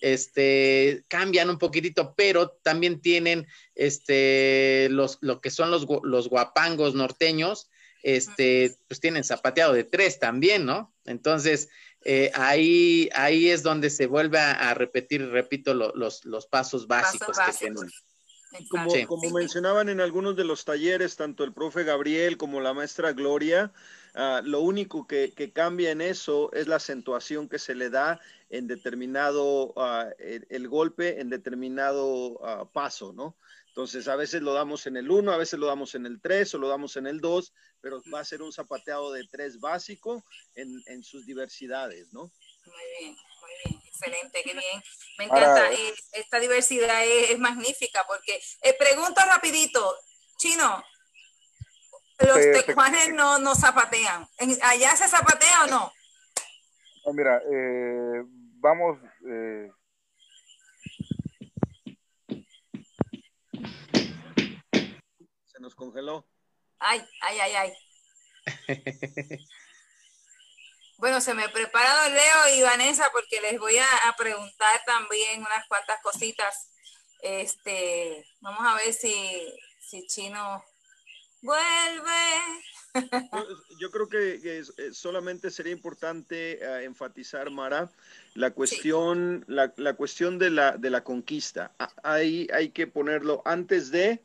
este, cambian un poquitito, pero también tienen este, los, lo que son los, gu- los guapangos norteños, este, pues tienen zapateado de tres también, ¿no? Entonces, eh, ahí, ahí es donde se vuelve a, a repetir, repito, lo- los, los pasos básicos que tienen. Como. Sí. mencionaban en algunos de los talleres, tanto el profe Gabriel como la maestra Gloria, ah, lo único que, que cambia en eso es la acentuación que se le da en determinado, ah, el, el golpe en determinado ah, paso, ¿no? Entonces, a veces lo damos en el 1, a veces lo damos en el 3 o lo damos en el 2, pero va a ser un zapateado de 3 básico en, en sus diversidades, ¿no? Muy bien, muy bien, excelente, qué bien. Me encanta, eh, esta diversidad es, es magnífica porque, eh, pregunto rapidito, Chino, los Te- te- tecuanes no, no zapatean, ¿En- ¿allá se zapatea o no? No, mira, eh, vamos, eh, Se nos congeló. Ay, ay, ay, ay. Bueno, se me prepararon Leo y Vanessa porque les voy a, a preguntar también unas cuantas cositas. Este, vamos a ver si, si Chino vuelve. Yo- creo que, eh, solamente sería importante eh, enfatizar, Mara, la cuestión, la, la cuestión de la, de la conquista. Ahí hay que ponerlo antes de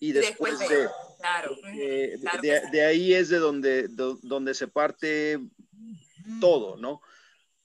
y después, Después de, de. claro. Eh, claro de, de ahí es de donde, do- donde se parte todo, ¿no?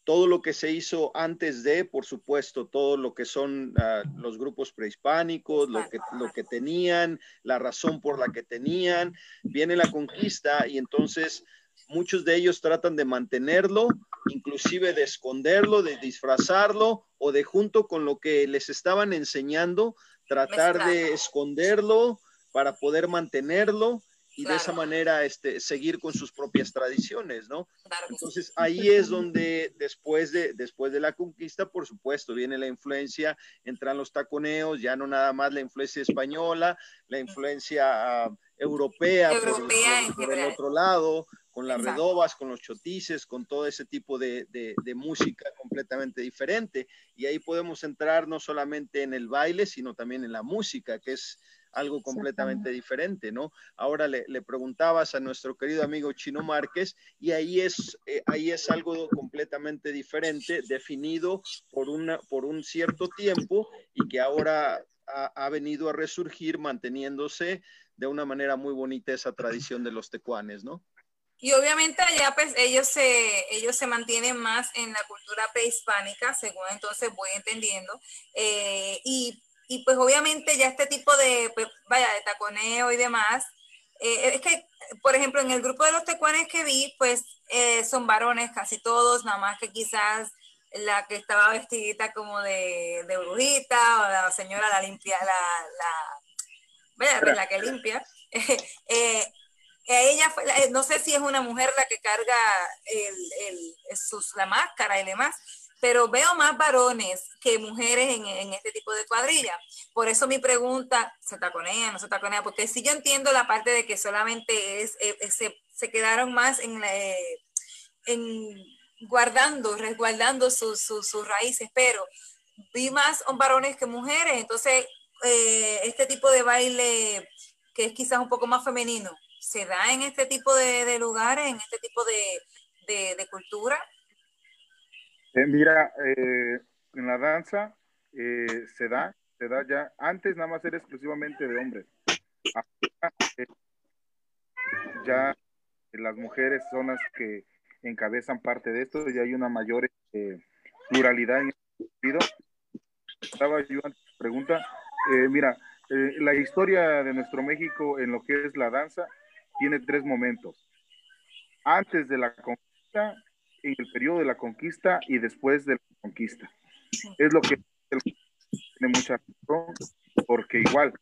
Todo lo que se hizo antes de, por supuesto, todo lo que son ah, los grupos prehispánicos, lo que, lo que tenían, la razón por la que tenían, viene la conquista y entonces muchos de ellos tratan de mantenerlo, inclusive de esconderlo, de disfrazarlo o de junto con lo que les estaban enseñando, tratar de esconderlo para poder mantenerlo y de esa Claro. manera este, seguir con sus propias tradiciones, ¿no? Claro. Entonces ahí es donde después de, después de la conquista, por supuesto, viene la influencia, entran los taconeos, ya no nada más la influencia española, la influencia ah, europea, Europea por, por el otro lado, con las Exacto. redobas, con los chotices, con todo ese tipo de, de- de música completamente diferente. Y ahí podemos entrar no solamente en el baile, sino también en la música, que es algo completamente diferente, ¿no? Ahora le, le preguntabas a nuestro querido amigo Chino Márquez y ahí es, eh, ahí es algo completamente diferente, definido por, una, por un cierto tiempo y que ahora ha, venido a resurgir manteniéndose de una manera muy bonita esa tradición de los tecuanes, ¿no? Y obviamente allá pues ellos se, ellos se mantienen más en la cultura prehispánica, según entonces voy entendiendo. Eh, y, y, pues obviamente ya este tipo de, pues, vaya, de taconeo y demás, eh, es que, por ejemplo, en el grupo de los tecuanes que vi, pues eh, son varones casi todos, nada más que quizás la que estaba vestidita como de, de brujita o la señora la limpia, la, la, vaya, pues, la que limpia. [laughs] eh, ella fue, no sé si es una mujer la que carga el, el, sus, la máscara y demás, pero veo más varones que mujeres en, este tipo de cuadrilla. Por eso mi pregunta, ¿se taconea, no se taconea? Porque si yo entiendo la parte de que solamente es, eh, eh, se, se, quedaron más en, eh, en guardando, resguardando sus, sus, raíces, pero vi más varones que mujeres, entonces eh, este tipo de baile que es quizás un poco más femenino, se da en este tipo de, lugares, en este tipo de, cultura? Eh, mira, eh, en la danza eh, se da, se da ya, antes nada más era exclusivamente de hombres. ya las mujeres son las que encabezan parte de esto y hay una mayor pluralidad en ese sentido. Estaba yo pregunta, mira, la historia de nuestro México en lo que es la danza tiene tres momentos. Antes de la conquista, en el periodo de la conquista y después de la conquista. Es lo que tiene mucha razón, porque igual,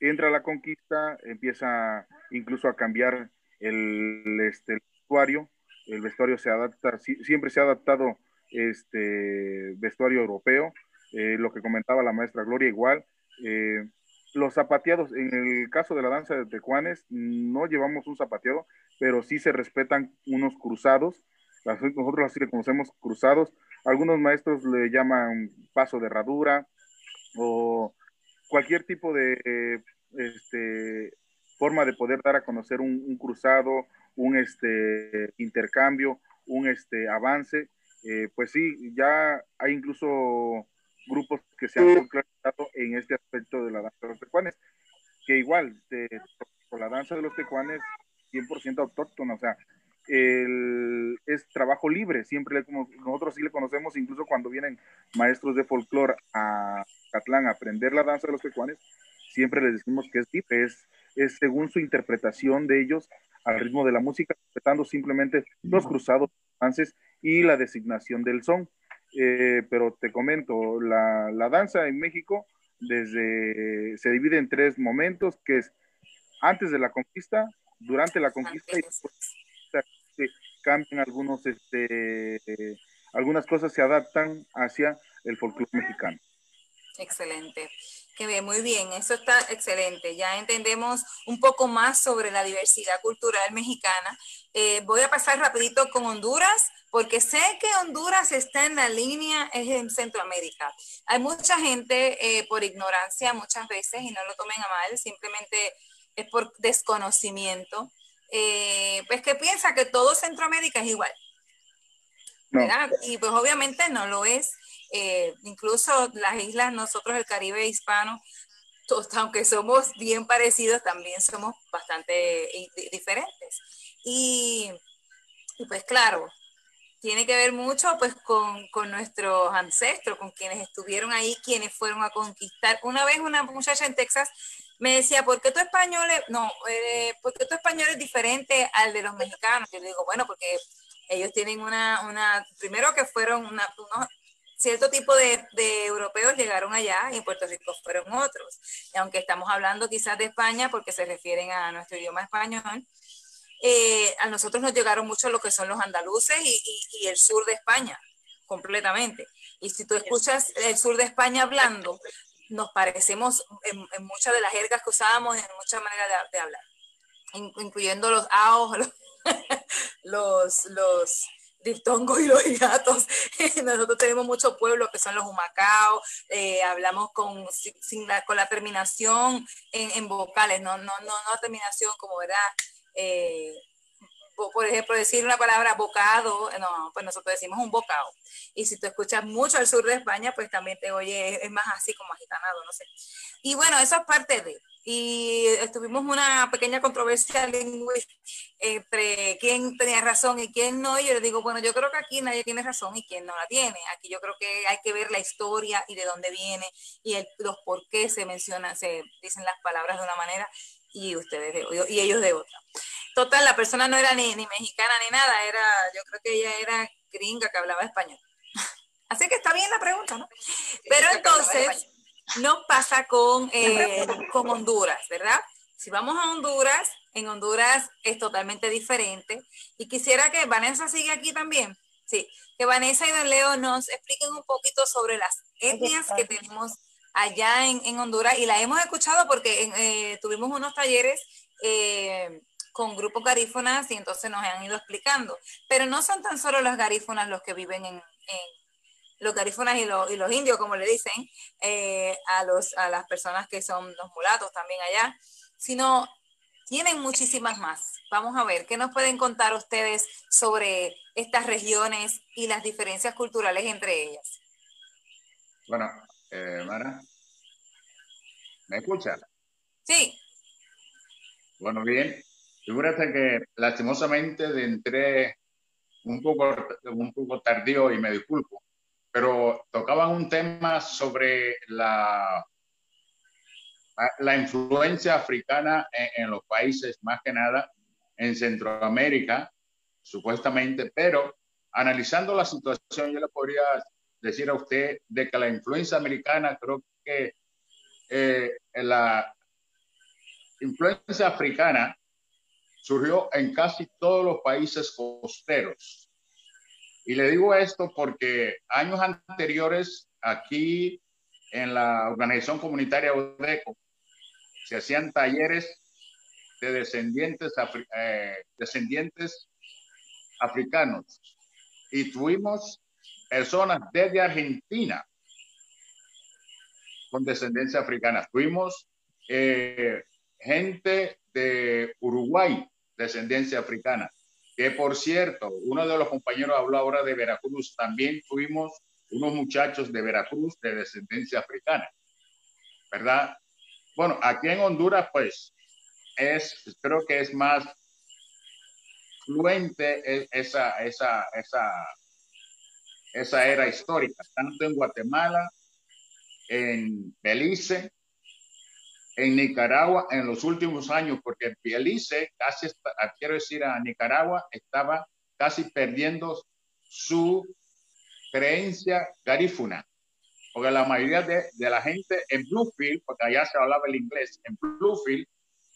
entra la conquista, empieza incluso a cambiar el, este, vestuario, el vestuario se adapta, siempre se ha adaptado este vestuario europeo, eh, lo que comentaba la maestra Gloria igual, eh, los zapateados, en el caso de la danza de tecuanes, no llevamos un zapateado, pero sí se respetan unos cruzados. Nosotros así le conocemos cruzados. Algunos maestros le llaman paso de herradura o cualquier tipo de este, forma de poder dar a conocer un, cruzado, un este, intercambio, un este, avance. Eh, pues sí, ya hay incluso grupos que se han popularizado en este aspecto de la danza de los tecuanes, que igual, de, por la danza de los tecuanes, 100% autóctona, o sea, el, es trabajo libre, siempre como nosotros sí le conocemos, incluso cuando vienen maestros de folclore a Catlán a aprender la danza de los tecuanes, siempre les decimos que es libre, es, es según su interpretación de ellos al ritmo de la música, respetando simplemente los cruzados, avances y la designación del son. Eh, pero te comento, la, la, danza en México desde, se divide en tres momentos, que es antes de la conquista, durante la conquista y después se cambian algunos, este, algunas cosas se adaptan hacia el folclore mexicano. Excelente. Que bien, muy bien, eso está excelente. Ya entendemos un poco más sobre la diversidad cultural mexicana. Eh, voy a pasar rapidito con Honduras porque sé que Honduras está en la línea es en Centroamérica. Hay mucha gente eh, por ignorancia muchas veces, y no lo tomen a mal, simplemente es por desconocimiento, eh, pues que piensa que todo Centroamérica es igual. ¿verdad? Y pues obviamente no lo es. Eh, incluso las islas, nosotros el Caribe hispano, aunque somos bien parecidos, también somos bastante diferentes. Y, y pues claro, tiene que ver mucho pues con, con, nuestros ancestros, con quienes estuvieron ahí, quienes fueron a conquistar. Una vez una muchacha en Texas me decía, ¿por qué tu español es, no, eh, ¿por qué tu español es diferente al de los mexicanos? Yo le digo, bueno, porque ellos tienen una, una primero que fueron una, unos, cierto tipo de, de, europeos llegaron allá y en Puerto Rico fueron otros. Y aunque estamos hablando quizás de España porque se refieren a nuestro idioma español, eh, a nosotros nos llegaron mucho lo que son los andaluces y, y, el sur de España, completamente. Y si tú escuchas el sur de España hablando, nos parecemos en, en muchas de las jergas que usábamos, en muchas maneras de, de hablar, incluyendo los aos, [laughs] los, los, los diptongos y los gatos. [laughs] Nosotros tenemos muchos pueblos que son los humacaos, eh, hablamos con, sin la, con la terminación en, en vocales, no, no, no, no terminación como, ¿verdad? Eh, por ejemplo, decir una palabra bocado, no, pues nosotros decimos un bocado. Y si tú escuchas mucho al sur de España, pues también te oye, es más así como agitanado, no sé. Y bueno, eso es parte de, y tuvimos una pequeña controversia lingüística entre quién tenía razón y quién no. Y yo le digo, bueno, yo creo que aquí nadie tiene razón y quién no la tiene. Aquí yo creo que hay que ver la historia y de dónde viene y los por qué se mencionan, se dicen las palabras de una manera y ustedes de, y ellos de otra. Total, la persona no era ni, ni mexicana ni nada, era, yo creo que ella era gringa que hablaba español. [laughs] Así que está bien la pregunta, ¿no? Pero entonces no pasa con, eh, con Honduras, ¿verdad? Si vamos a Honduras, en Honduras es totalmente diferente. Y quisiera que Vanessa siga aquí también. Sí, que Vanessa y Don Leo nos expliquen un poquito sobre las etnias que tenemos allá en, Honduras. Y la hemos escuchado porque eh, tuvimos unos talleres eh, con grupos garífonas y entonces nos han ido explicando. Pero no son tan solo los garífonas los que viven en los garífonas y los, y los indios, como le dicen, eh, a, los, a las personas que son los mulatos también allá, sino tienen muchísimas más. Vamos a ver, ¿qué nos pueden contar ustedes sobre estas regiones y las diferencias culturales entre ellas? Bueno, eh, Mara, ¿me escucha? Sí. Bueno, bien. Figúrate que lastimosamente entré un poco, un poco tardío y me disculpo pero tocaban un tema sobre la, la influencia africana en, los países, más que nada en Centroamérica, supuestamente, pero analizando la situación, yo le podría decir a usted de que la influencia americana, creo que eh, la influencia africana surgió en casi todos los países costeros. Y le digo esto porque años anteriores, aquí en la organización comunitaria ODECO, se hacían talleres de descendientes, eh, descendientes africanos. Y tuvimos personas desde Argentina con descendencia africana. Tuvimos eh, gente de Uruguay, descendencia africana que por cierto, uno de los compañeros habló ahora de Veracruz, también tuvimos unos muchachos de Veracruz de descendencia africana, ¿verdad? Bueno, aquí en Honduras, pues, es, creo que es más fluente e, esa, esa, esa, esa era histórica, tanto en Guatemala, en Belice, en Nicaragua en los últimos años, porque Belice, casi, ah, quiero decir, a Nicaragua estaba casi perdiendo su creencia garífuna, porque la mayoría de, de, la gente en Bluefield, porque allá se hablaba el inglés, en Bluefield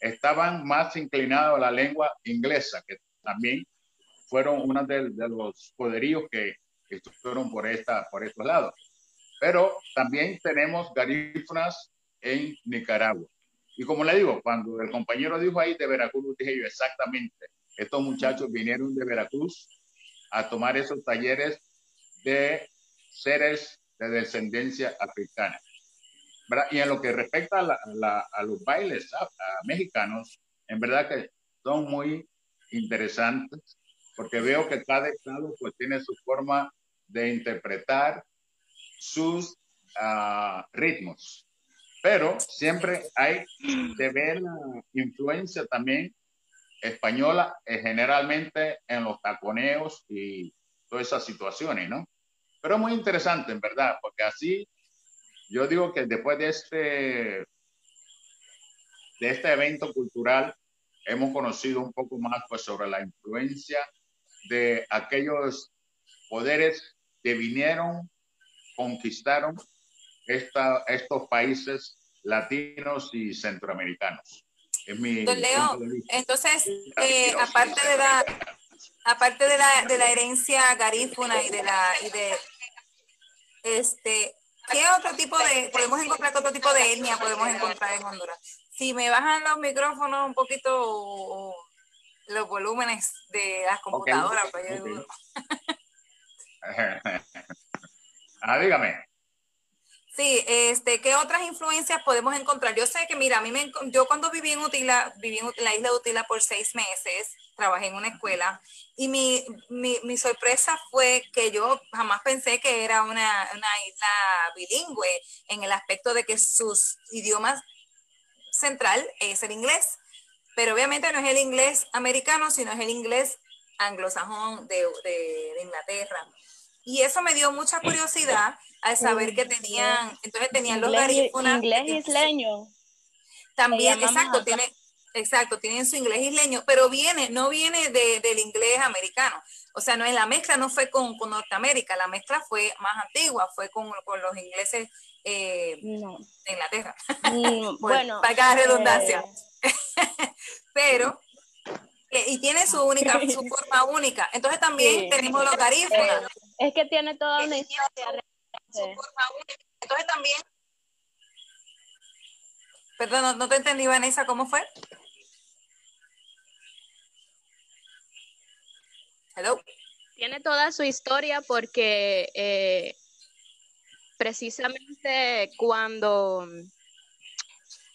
estaban más inclinados a la lengua inglesa, que también fueron uno de, de los poderíos que estuvieron por, esta, por estos lados. Pero también tenemos garífunas en Nicaragua. Y como le digo, cuando el compañero dijo ahí de Veracruz, dije yo exactamente, estos muchachos vinieron de Veracruz a tomar esos talleres de seres de descendencia africana. Y en lo que respecta a, los bailes mexicanos, en verdad que son muy interesantes, porque veo que cada estado pues tiene su forma de interpretar sus ah, ritmos pero siempre hay de ver influencia también española eh, generalmente en los taconeos y todas esas situaciones, ¿no? Pero muy interesante, en verdad, porque así yo digo que después de este, de este evento cultural hemos conocido un poco más pues, sobre la influencia de aquellos poderes que vinieron, conquistaron estos países latinos y centroamericanos. Es mi Don Leo, entonces, eh, aparte de la aparte de la, de la herencia garífuna y de la y de este ¿qué otro tipo de podemos encontrar otro tipo de etnia podemos encontrar en Honduras? Si me bajan los micrófonos un poquito los volúmenes de las computadoras, pues yo [laughs] [laughs] ah, dígame. Sí, este, ¿qué otras influencias podemos encontrar? Yo sé que, mira, a mí me, yo cuando viví en Utila, viví en la isla de Utila por seis meses, trabajé en una escuela y mi, mi, mi sorpresa fue que yo jamás pensé que era una, una isla bilingüe en el aspecto de que sus idiomas central es el inglés, pero obviamente no es el inglés americano, sino es el inglés anglosajón de, de, de Inglaterra. Y eso me dio mucha curiosidad al saber que tenían, entonces tenían los garífunas. Inglés isleño. También, exacto, tiene, exacto, tienen su inglés isleño, pero viene, no viene de, del inglés americano. O sea, no es la mezcla no fue con, con Norteamérica, la mezcla fue más antigua, fue con, con los ingleses eh, de Inglaterra. Mm, [laughs] bueno, para cada redundancia. Eh. [laughs] pero eh, y tiene su única, su [laughs] forma única. Entonces también Sí. tenemos los garífunas. Es que tiene toda una historia. Entonces también. Perdón, no, no te entendí, Vanessa, ¿cómo fue? Hello. Tiene toda su historia porque eh, precisamente cuando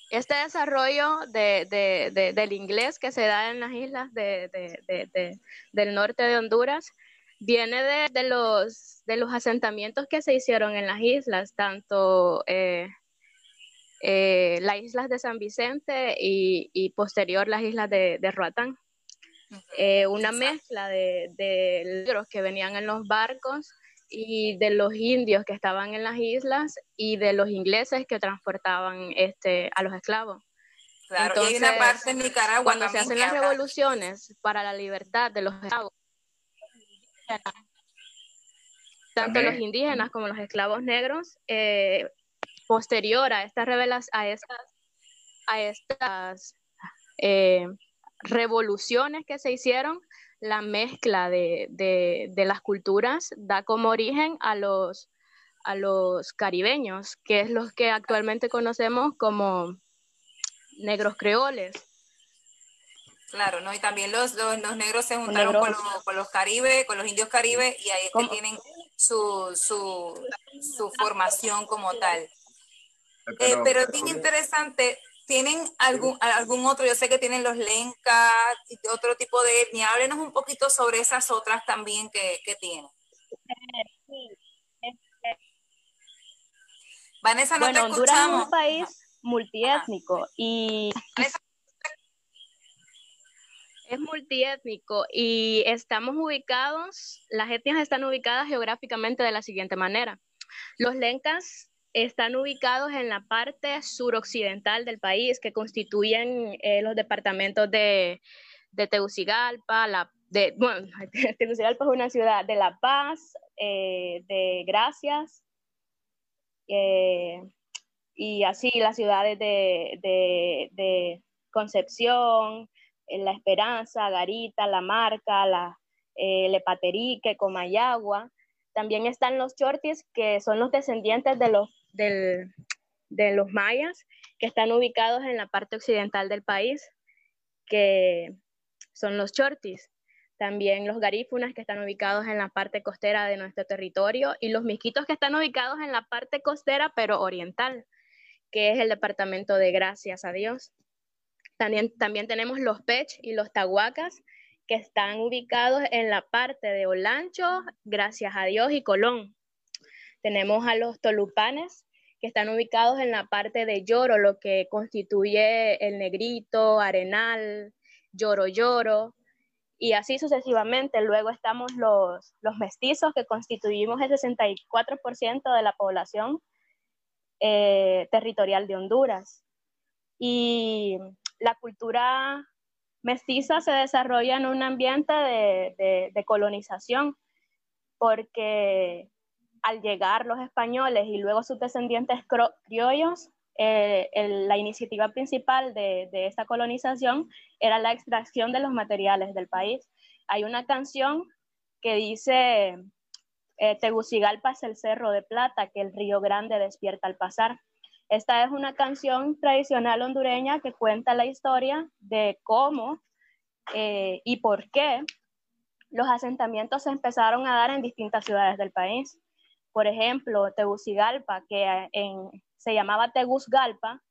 este desarrollo de, de- de- del inglés que se da en las islas de- de- de- de- del norte de Honduras viene de, de los, de los asentamientos que se hicieron en las islas, tanto eh, eh, las islas de San Vicente y, y posterior las islas de, de Roatán eh, una mezcla de, de negros que venían en los barcos y de los indios que estaban en las islas y de los ingleses que transportaban este, a los esclavos. Claro, y hay una parte en Nicaragua Cuando se hacen las revoluciones para la libertad de los esclavos, tanto los indígenas como los esclavos negros, eh, posterior a estas revelas, a estas, a estas eh, revoluciones que se hicieron, la mezcla de, de- de las culturas da como origen a los, a los caribeños, que es los que actualmente conocemos como negros creoles. Claro, ¿no? Y también los, los, los negros se juntaron con los, con los caribes, con los indios caribes, y ahí es que tienen su, su, su formación como tal. Eh, Pero- pero es bien interesante, ¿tienen algún, algún otro? Yo sé que tienen los lencas y otro tipo de etnia. Háblenos un poquito sobre esas otras también que, que tienen. Vanessa, no Bueno, te Honduras es escuchamos. un país multiétnico y Es multiétnico y estamos ubicados, las etnias están ubicadas geográficamente de la siguiente manera. Los lencas están ubicados en la parte suroccidental del país, que constituyen eh, los departamentos de, de Tegucigalpa, la, de, bueno, [laughs] Tegucigalpa es una ciudad de La Paz, eh, de Gracias, eh, y así las ciudades de, de, Concepción, La Esperanza, Garita, La Marca, la, eh, Lepaterique, Comayagua. También están los chortis, que son los descendientes de los, del- de los mayas, que están ubicados en la parte occidental del país, que son los chortis. También los garífunas, que están ubicados en la parte costera de nuestro territorio, y los misquitos, que están ubicados en la parte costera, pero oriental, que es el departamento de Gracias a Dios. También, también tenemos los Pech y los Tahuacas, que están ubicados en la parte de Olancho, Gracias a Dios y Colón. Tenemos a los Tolupanes, que están ubicados en la parte de Lloro, lo que constituye el Negrito, Arenal, Lloro Lloro, y así sucesivamente. Luego estamos los, los mestizos, que constituimos el 64% de la población eh, territorial de Honduras. Y la cultura mestiza se desarrolla en un ambiente de, colonización, porque al llegar los españoles y luego sus descendientes criollos, eh, la iniciativa principal de, de esta colonización era la extracción de los materiales del país. Hay una canción que dice, eh, Tegucigalpa es el cerro de plata que el río grande despierta al pasar. Esta es una canción tradicional hondureña que cuenta la historia de cómo eh, y por qué los asentamientos se empezaron a dar en distintas ciudades del país. Por ejemplo, Tegucigalpa, que se llamaba Teguzgalpa,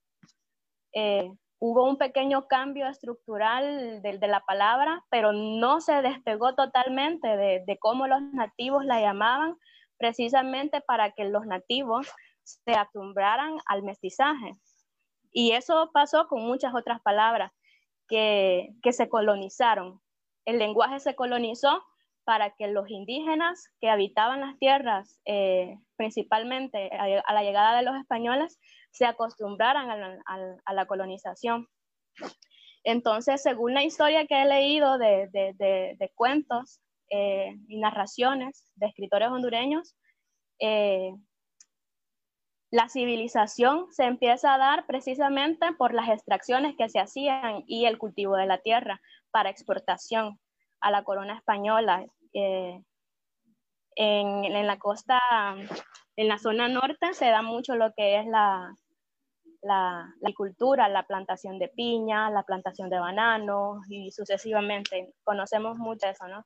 eh, hubo un pequeño cambio estructural de, la palabra, pero no se despegó totalmente de, cómo los nativos la llamaban, precisamente para que los nativos se acostumbraran al mestizaje. Y eso pasó con muchas otras palabras que, que se colonizaron. El lenguaje se colonizó para que los indígenas que habitaban las tierras, eh, principalmente a, la llegada de los españoles, se acostumbraran a la, colonización. Entonces, según la historia que he leído de, cuentos eh, y narraciones de escritores hondureños, eh, la civilización se empieza a dar precisamente por las extracciones que se hacían y el cultivo de la tierra para exportación a la corona española. Eh, en, la costa, en la zona norte se da mucho lo que es la, la, agricultura, la plantación de piña, la plantación de bananos y sucesivamente. Conocemos mucho eso, ¿no?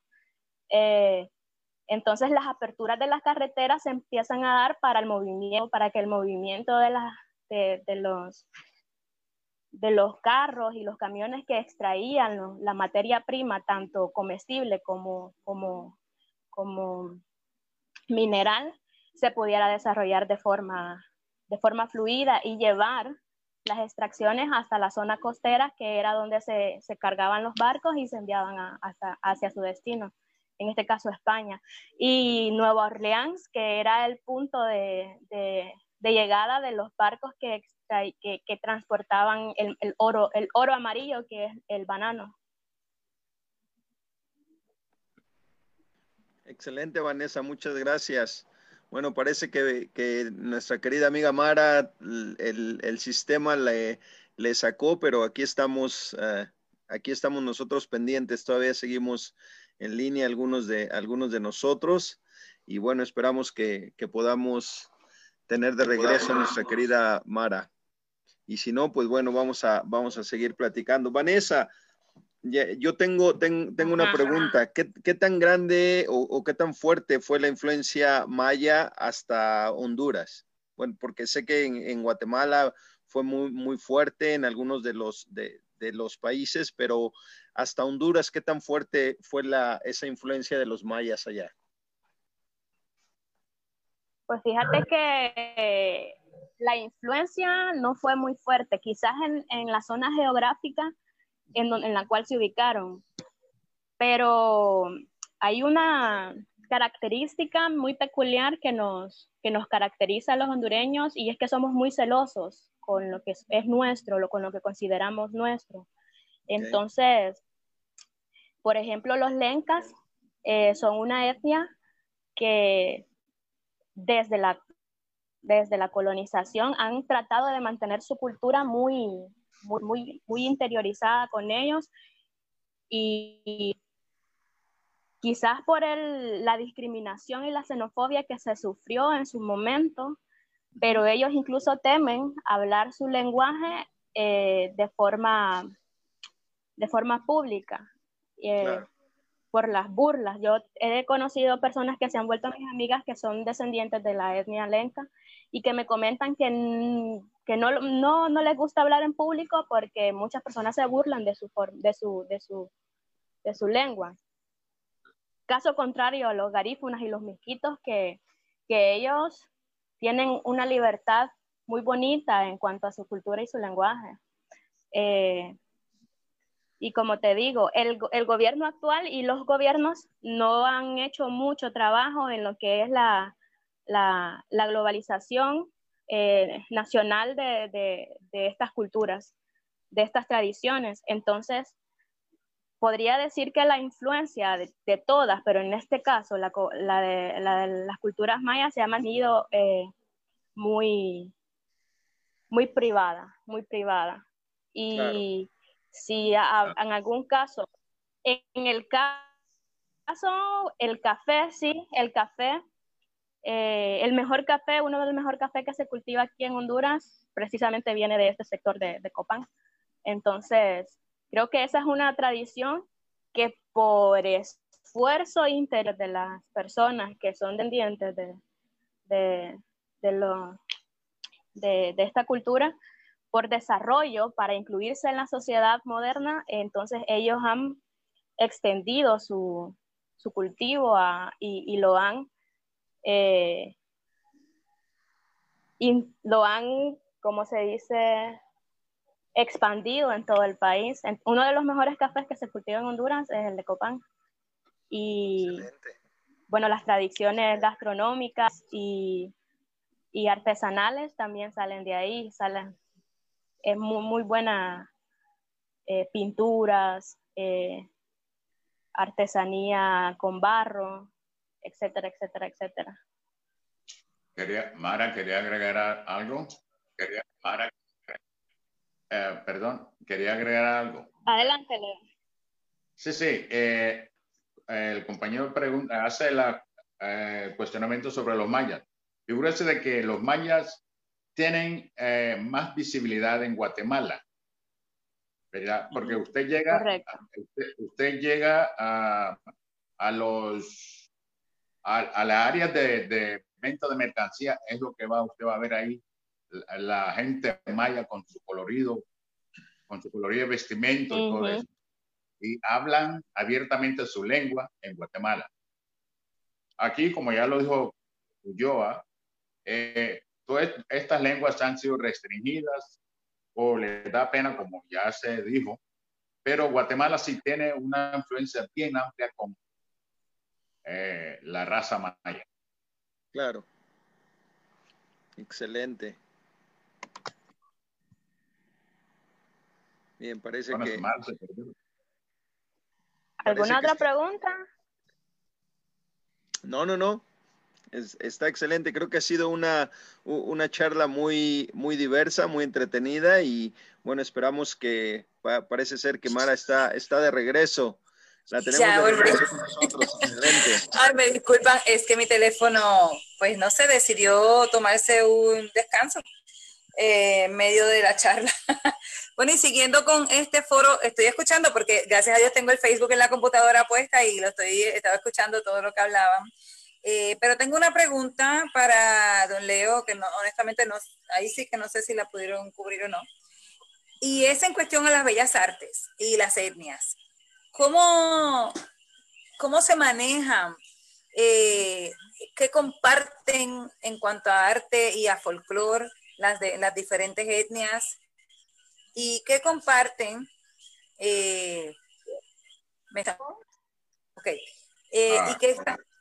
Eh, entonces las aperturas de las carreteras se empiezan a dar para el movimiento, para que el movimiento de, de, los, de los carros y los camiones que extraían la materia prima, tanto comestible como, como, como mineral, se pudiera desarrollar de forma, de forma fluida y llevar las extracciones hasta la zona costera, que era donde se, cargaban los barcos y se enviaban hacia su destino en este caso España, y Nueva Orleans, que era el punto de, llegada de los barcos que, que, transportaban el, oro, el oro amarillo, que es el banano. Excelente, Vanessa, muchas gracias. Bueno, parece que, nuestra querida amiga Mara, el, sistema le, le, sacó, pero aquí estamos, eh, aquí estamos nosotros pendientes, todavía seguimos en línea algunos de, algunos de nosotros y bueno, esperamos que, podamos tener de regreso a nuestra querida Mara. Y si no, pues bueno, vamos a, vamos a seguir platicando. Vanessa, yo tengo, tengo una pregunta. ¿Qué, tan grande o, qué tan fuerte fue la influencia maya hasta Honduras? Bueno, porque sé que en, Guatemala fue muy, muy fuerte en algunos de los, de, de los países, pero hasta Honduras, ¿qué tan fuerte fue la, esa influencia de los mayas allá? Pues fíjate que la influencia no fue muy fuerte, quizás en, la zona geográfica en, en la cual se ubicaron, pero hay una característica muy peculiar que nos, que nos caracteriza a los hondureños y es que somos muy celosos con lo que es, nuestro, con lo que consideramos nuestro. Entonces, por ejemplo, los lencas eh, son una etnia que desde la, desde la colonización han tratado de mantener su cultura muy, muy, muy, interiorizada con ellos y, quizás por el, la discriminación y la xenofobia que se sufrió en su momento, pero ellos incluso temen hablar su lenguaje eh, de forma de forma pública eh, por las burlas. Yo he conocido personas que se han vuelto mis amigas que son descendientes de la etnia lenca y que me comentan que, que no, no, no, les gusta hablar en público porque muchas personas se burlan de su, de su, de su, de su lengua. Caso contrario los garífunas y los misquitos que, que ellos tienen una libertad muy bonita en cuanto a su cultura y su lenguaje. Eh, y como te digo, el, el, gobierno actual y los gobiernos no han hecho mucho trabajo en lo que es la, la, la globalización eh, nacional de, de, de, estas culturas, de estas tradiciones. Entonces, podría decir que la influencia de, todas, pero en este caso la, la, de, las culturas mayas se ha mantenido eh, muy, muy privada, muy privada. Y si en algún caso, en el caso, el café, sí, el café, eh, el mejor café, uno de los mejores cafés que se cultiva aquí en Honduras, precisamente viene de este sector de, de Copán. Entonces, creo que esa es una tradición que por esfuerzo interior de las personas que son descendientes de, de, de, esta cultura, por desarrollo, para incluirse en la sociedad moderna, entonces ellos han extendido su, cultivo y, lo han eh, y lo han, como se dice, expandido en todo el país. Uno de los mejores cafés que se cultiva en Honduras es el de Copán. Y bueno, las tradiciones gastronómicas y, artesanales también salen de ahí, salen, es muy, muy buena eh, pinturas, eh, artesanía con barro, etcétera, etcétera, etcétera. Quería, Mara, quería agregar algo. Quería, Mara, eh, perdón, quería agregar algo. Adelante, Leo. Sí, sí. Eh, el compañero pregunta, hace el eh, cuestionamiento sobre los mayas. Figúrese de que los mayas tienen más visibilidad en Guatemala. ¿verdad? Porque usted llega, usted, llega a, a los a, a las áreas de, de, venta de mercancía, es lo que va, usted va a ver ahí la gente maya con su colorido, con su colorido vestimento y todo eso. Y hablan abiertamente su lengua en Guatemala. Aquí, como ya lo dijo Ulloa, eh, todas estas lenguas han sido restringidas o les da pena, como ya se dijo, pero Guatemala sí tiene una influencia bien amplia con eh, la raza maya. Claro. Excelente. Bien, parece que... ¿Alguna otra pregunta? No, no, no. está excelente. Creo que ha sido una, una charla muy, muy diversa, muy entretenida y bueno, esperamos que parece ser que Mara está, está de regreso. La tenemos de regreso con nosotros. [laughs] Excelente. Ay, me disculpan, es que mi teléfono, pues no se decidió tomarse un descanso eh, en medio de la charla. [laughs] Bueno, y siguiendo con este foro, estoy escuchando porque gracias a Dios tengo el Facebook en la computadora puesta y lo estoy, estaba escuchando todo lo que hablaban. Eh, pero tengo una pregunta para don Leo, que no, honestamente no, ahí sí que no sé si la pudieron cubrir o no. Y es en cuestión a las bellas artes y las etnias. ¿Cómo, cómo se manejan? Eh, ¿Qué comparten en cuanto a arte y a folclore las, de, las diferentes etnias? y qué comparten. Eh, ok. Eh, ah. y, qué,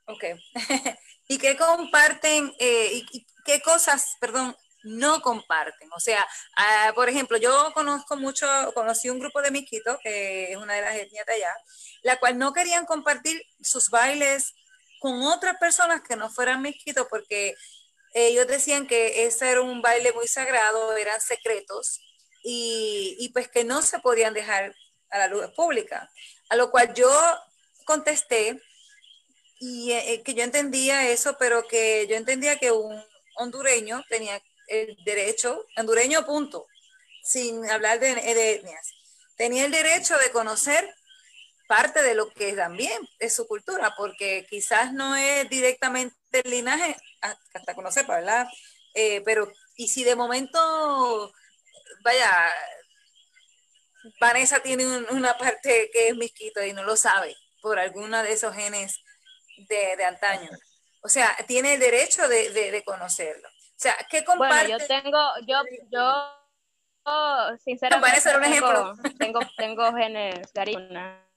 okay. [laughs] y qué comparten, eh, y, qué cosas, perdón, no comparten. O sea, ah, por ejemplo, yo conozco mucho, conocí un grupo de miquitos, que es una de las etnias de allá, la cual no querían compartir sus bailes con otras personas que no fueran miquitos porque ellos decían que ese era un baile muy sagrado, eran secretos y, pues que no se podían dejar a la luz pública. A lo cual yo contesté y eh, eh, que yo entendía eso, pero que yo entendía que un hondureño tenía el derecho, hondureño punto, sin hablar de, de etnias, tenía el derecho de conocer parte de lo que también es su cultura, porque quizás no es directamente el linaje, hasta conocer, ¿verdad? Eh, pero, y si de momento vaya, Vanessa tiene una parte que es misquito y no lo sabe por alguno de esos genes de, antaño. O sea, tiene el derecho de, conocerlo. O sea, ¿qué comparte? Bueno, yo tengo, yo, yo, sinceramente, un ejemplo. Tengo, tengo, genes garina.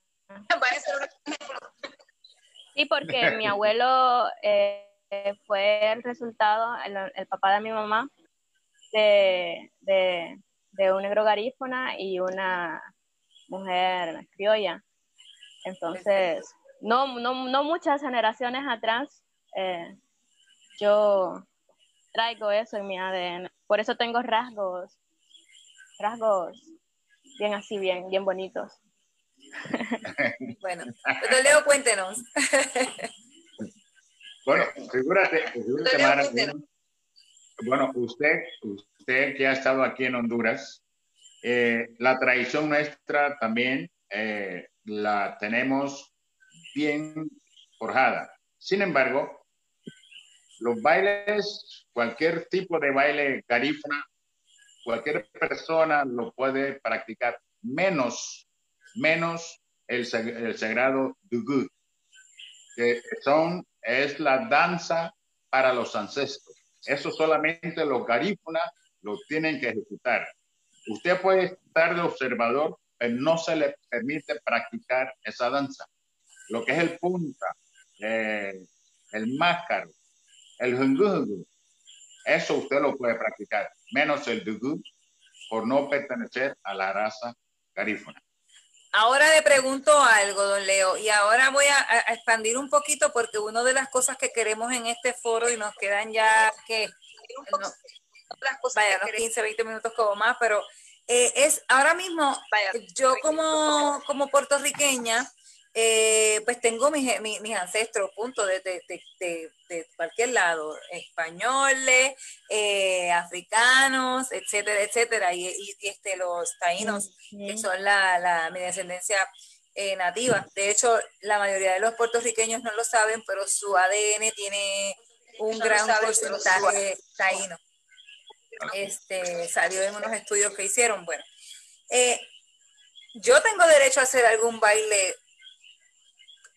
Sí, porque [laughs] mi abuelo eh, fue el resultado, el, papá de mi mamá, de, de un negro garífona y una mujer criolla. Entonces, no, no, no muchas generaciones atrás, eh, yo traigo eso en mi ADN. Por eso tengo rasgos, rasgos bien así, bien, bien bonitos. [laughs] bueno, entonces Leo, cuéntenos. [laughs] bueno, figúrate, figúrate bueno, usted, usted que ha estado aquí en Honduras, eh, la tradición nuestra también eh, la tenemos bien forjada. Sin embargo, los bailes, cualquier tipo de baile garífuna, cualquier persona lo puede practicar, menos, menos el, el sagrado Dugu, que son, es la danza para los ancestros. Eso solamente los garífunas lo tienen que ejecutar. Usted puede estar de observador, pero no se le permite practicar esa danza. Lo que es el punta, eh, el máscaro, el jungugu, eso usted lo puede practicar, menos el dugu, por no pertenecer a la raza garífuna. Ahora le pregunto algo, don Leo, y ahora voy a, expandir un poquito porque una de las cosas que queremos en este foro y nos quedan ya que no, vaya, unos 15, 20 minutos como más, pero eh, es ahora mismo, yo como, como puertorriqueña, eh, pues tengo mis, mis, ancestros, punto, de, de, de, de, cualquier lado, españoles, eh, africanos, etcétera, etcétera, y, y, este, los taínos, que son la, la, mi descendencia eh, nativa. De hecho, la mayoría de los puertorriqueños no lo saben, pero su ADN tiene un gran porcentaje taíno. Este, salió en unos estudios que hicieron. Bueno, yo tengo derecho a hacer algún baile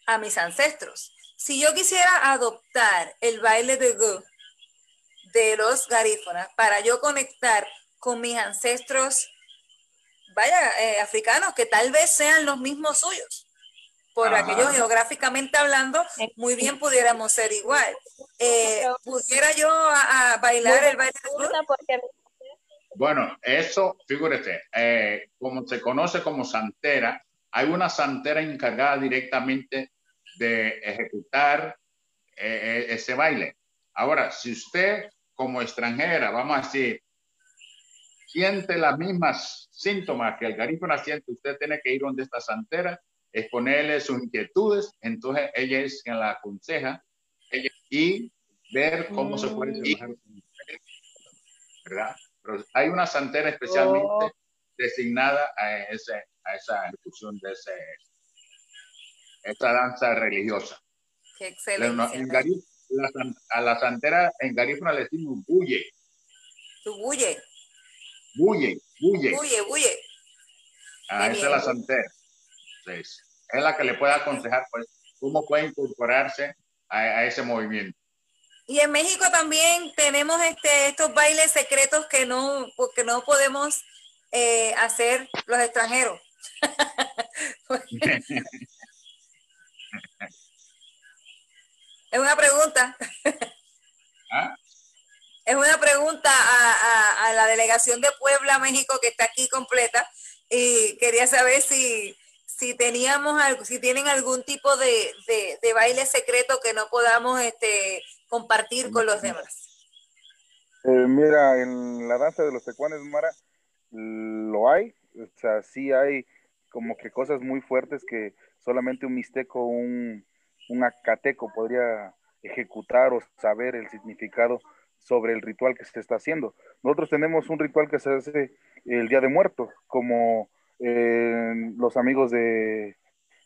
a mis ancestros. Si yo quisiera adoptar el baile de Go de los garífonas para yo conectar con mis ancestros, vaya, eh, africanos, que tal vez sean los mismos suyos, por aquello geográficamente hablando, muy bien pudiéramos ser igual. Eh, ¿Pudiera yo a, bailar el baile de Go? Bueno, eso, figúrese, eh, como se conoce como santera, hay una santera encargada directamente de ejecutar eh, eh, ese baile. Ahora, si usted como extranjera, vamos a decir, siente las mismas síntomas que el garífuna siente, usted tiene que ir donde esta santera, exponerle sus inquietudes, entonces ella es quien la aconseja y ver cómo se puede trabajar. ¿Verdad? Pero hay una santera especialmente oh. designada a, ese, a esa ejecución de ese esta danza religiosa. Qué excelente. a la santera en Garífuna le decimos bulle. ¿Tu bulle? Bulle, bulle. Bulle, bulle. Ah, esa es la santera. es la que le puede aconsejar pues, cómo puede incorporarse a, ese movimiento. Y en México también tenemos este, estos bailes secretos que no, porque no podemos eh, hacer los extranjeros. [laughs] [laughs] Es una pregunta. ¿Ah? Es una pregunta a, la delegación de Puebla, México, que está aquí completa. Y quería saber si, si teníamos algo, si tienen algún tipo de, baile secreto que no podamos este, compartir con los demás. Eh, mira, en la danza de los tecuanes, Mara, lo hay. O sea, sí hay como que cosas muy fuertes que solamente un mixteco, un, un acateco podría ejecutar o saber el significado sobre el ritual que se está haciendo. Nosotros tenemos un ritual que se hace el Día de Muertos, como eh, los amigos de,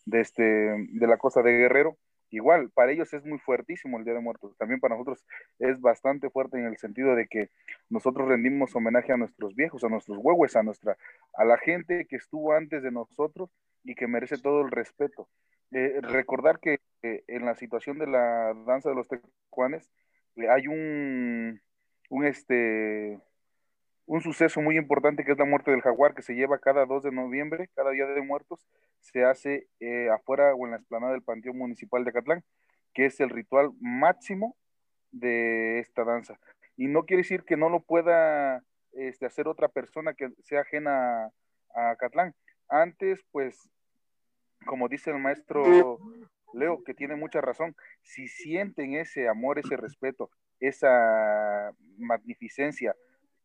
de, este, de la costa de Guerrero, igual, para ellos es muy fuertísimo el Día de Muertos. También para nosotros es bastante fuerte en el sentido de que nosotros rendimos homenaje a nuestros viejos, a nuestros huevos, a nuestra, a la gente que estuvo antes de nosotros y que merece todo el respeto. Eh, recordar que eh, en la situación de la danza de los tecuanes eh, hay un, un, este, un suceso muy importante que es la muerte del jaguar que se lleva cada 2 de noviembre, cada día de muertos, se hace afuera o en la explanada del Panteón Municipal de Catlán, que es el ritual máximo de esta danza. Y no quiere decir que no lo pueda este, hacer otra persona que sea ajena a, a Catlán. Antes, pues, como dice el maestro Leo, que tiene mucha razón, si sienten ese amor, ese respeto, esa magnificencia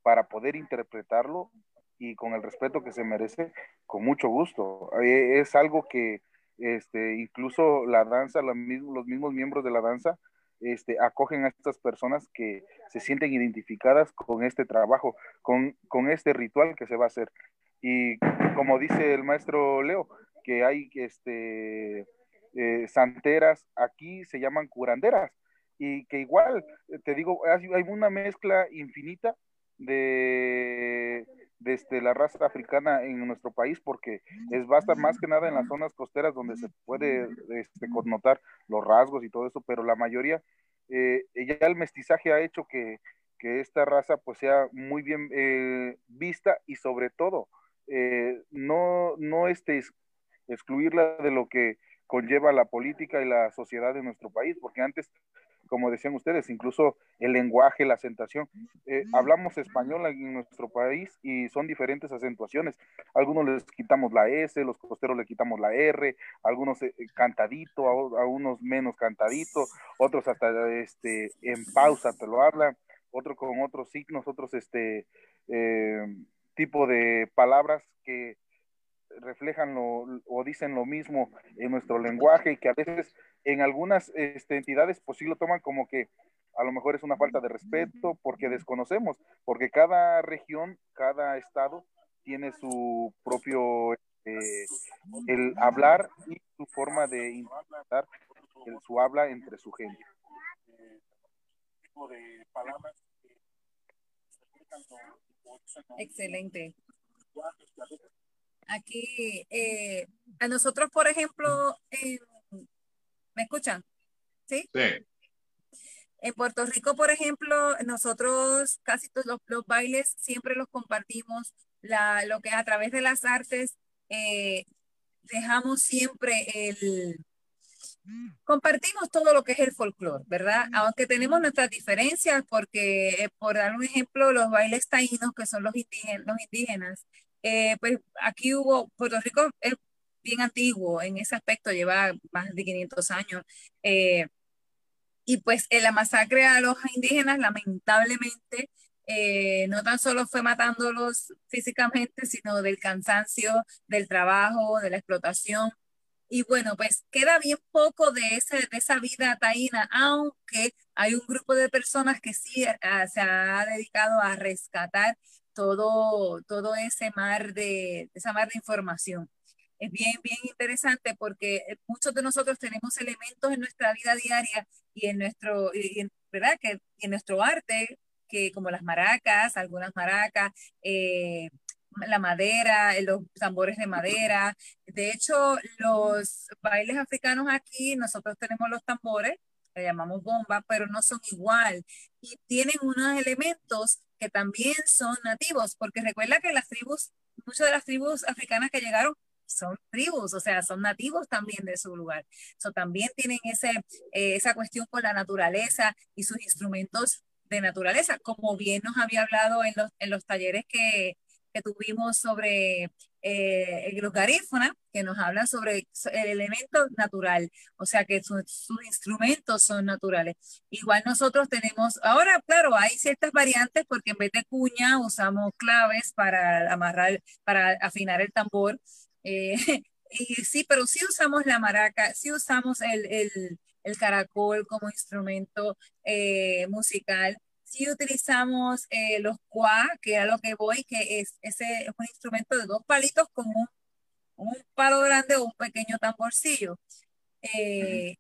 para poder interpretarlo y con el respeto que se merece, con mucho gusto. Eh, es algo que este, incluso la danza, los mismos, miembros de la danza, este, acogen a estas personas que se sienten identificadas con este trabajo, con, con este ritual que se va a hacer. Y como dice el maestro Leo, que hay este, eh, santeras, aquí se llaman curanderas, y que igual, te digo, hay, una mezcla infinita de, este, la raza africana en nuestro país porque es basta más que nada en las zonas costeras donde se puede este, connotar los rasgos y todo eso, pero la mayoría, eh, ya el mestizaje ha hecho que, que esta raza pues sea muy bien eh, vista y sobre todo eh, no, no este, excluirla de lo que conlleva la política y la sociedad de nuestro país, porque antes como decían ustedes, incluso el lenguaje, la acentuación. Eh, hablamos español en nuestro país y son diferentes acentuaciones. Algunos les quitamos la S, los costeros le quitamos la R, algunos eh, cantadito, a, unos menos cantadito, otros hasta este en pausa te lo hablan, otros con otros signos, otros este eh, tipo de palabras que reflejan lo, o dicen lo mismo en nuestro lenguaje y que a veces en algunas este, entidades pues sí lo toman como que a lo mejor es una falta de respeto porque desconocemos, porque cada región, cada estado tiene su propio este, el hablar y su forma de interpretar su habla entre su gente. Excelente. Aquí, eh, a nosotros, por ejemplo, ¿me escuchan? ¿Sí? Sí. En Puerto Rico, por ejemplo, nosotros casi todos los, bailes siempre los compartimos, la, lo que a través de las artes eh, dejamos siempre el... Compartimos todo lo que es el folclore, ¿verdad? Aunque tenemos nuestras diferencias, porque, eh, por dar un ejemplo, los bailes taínos, que son los indígenas, los indígenas eh, pues aquí hubo, Puerto Rico es bien antiguo en ese aspecto, lleva más de 500 años. Eh, y pues en la masacre a los indígenas, lamentablemente, eh, no tan solo fue matándolos físicamente, sino del cansancio, del trabajo, de la explotación. Y bueno, pues queda bien poco de, ese, de esa vida taína, aunque hay un grupo de personas que sí se ha dedicado a rescatar todo, todo ese mar de, esa mar de información. Es bien, bien interesante porque eh, muchos de nosotros tenemos elementos en nuestra vida diaria y en nuestro, ¿verdad? Que, en nuestro arte, que como las maracas, algunas maracas, eh, la madera, los tambores de madera. De hecho, los bailes africanos aquí, nosotros tenemos los tambores, le llamamos bomba, pero no son igual y tienen unos elementos que también son nativos, porque recuerda que las tribus, muchas de las tribus africanas que llegaron son tribus, o sea, son nativos también de su lugar. So, también tienen ese, eh, esa cuestión con la naturaleza y sus instrumentos de naturaleza, como bien nos había hablado en los, en los talleres que, que tuvimos sobre eh, los garífona, que nos habla sobre el elemento natural, o sea que sus instrumentos son naturales. Igual nosotros tenemos, ahora claro, hay ciertas variantes porque en vez de cuña usamos claves para amarrar, para afinar el tambor. Eh, [laughs] y sí, pero sí usamos la maraca, sí usamos el, el, el caracol como instrumento eh, musical si utilizamos eh, los cuá, que era lo que voy, que es, ese es un instrumento de dos palitos con un, un palo grande o un pequeño tamborcillo. Eh,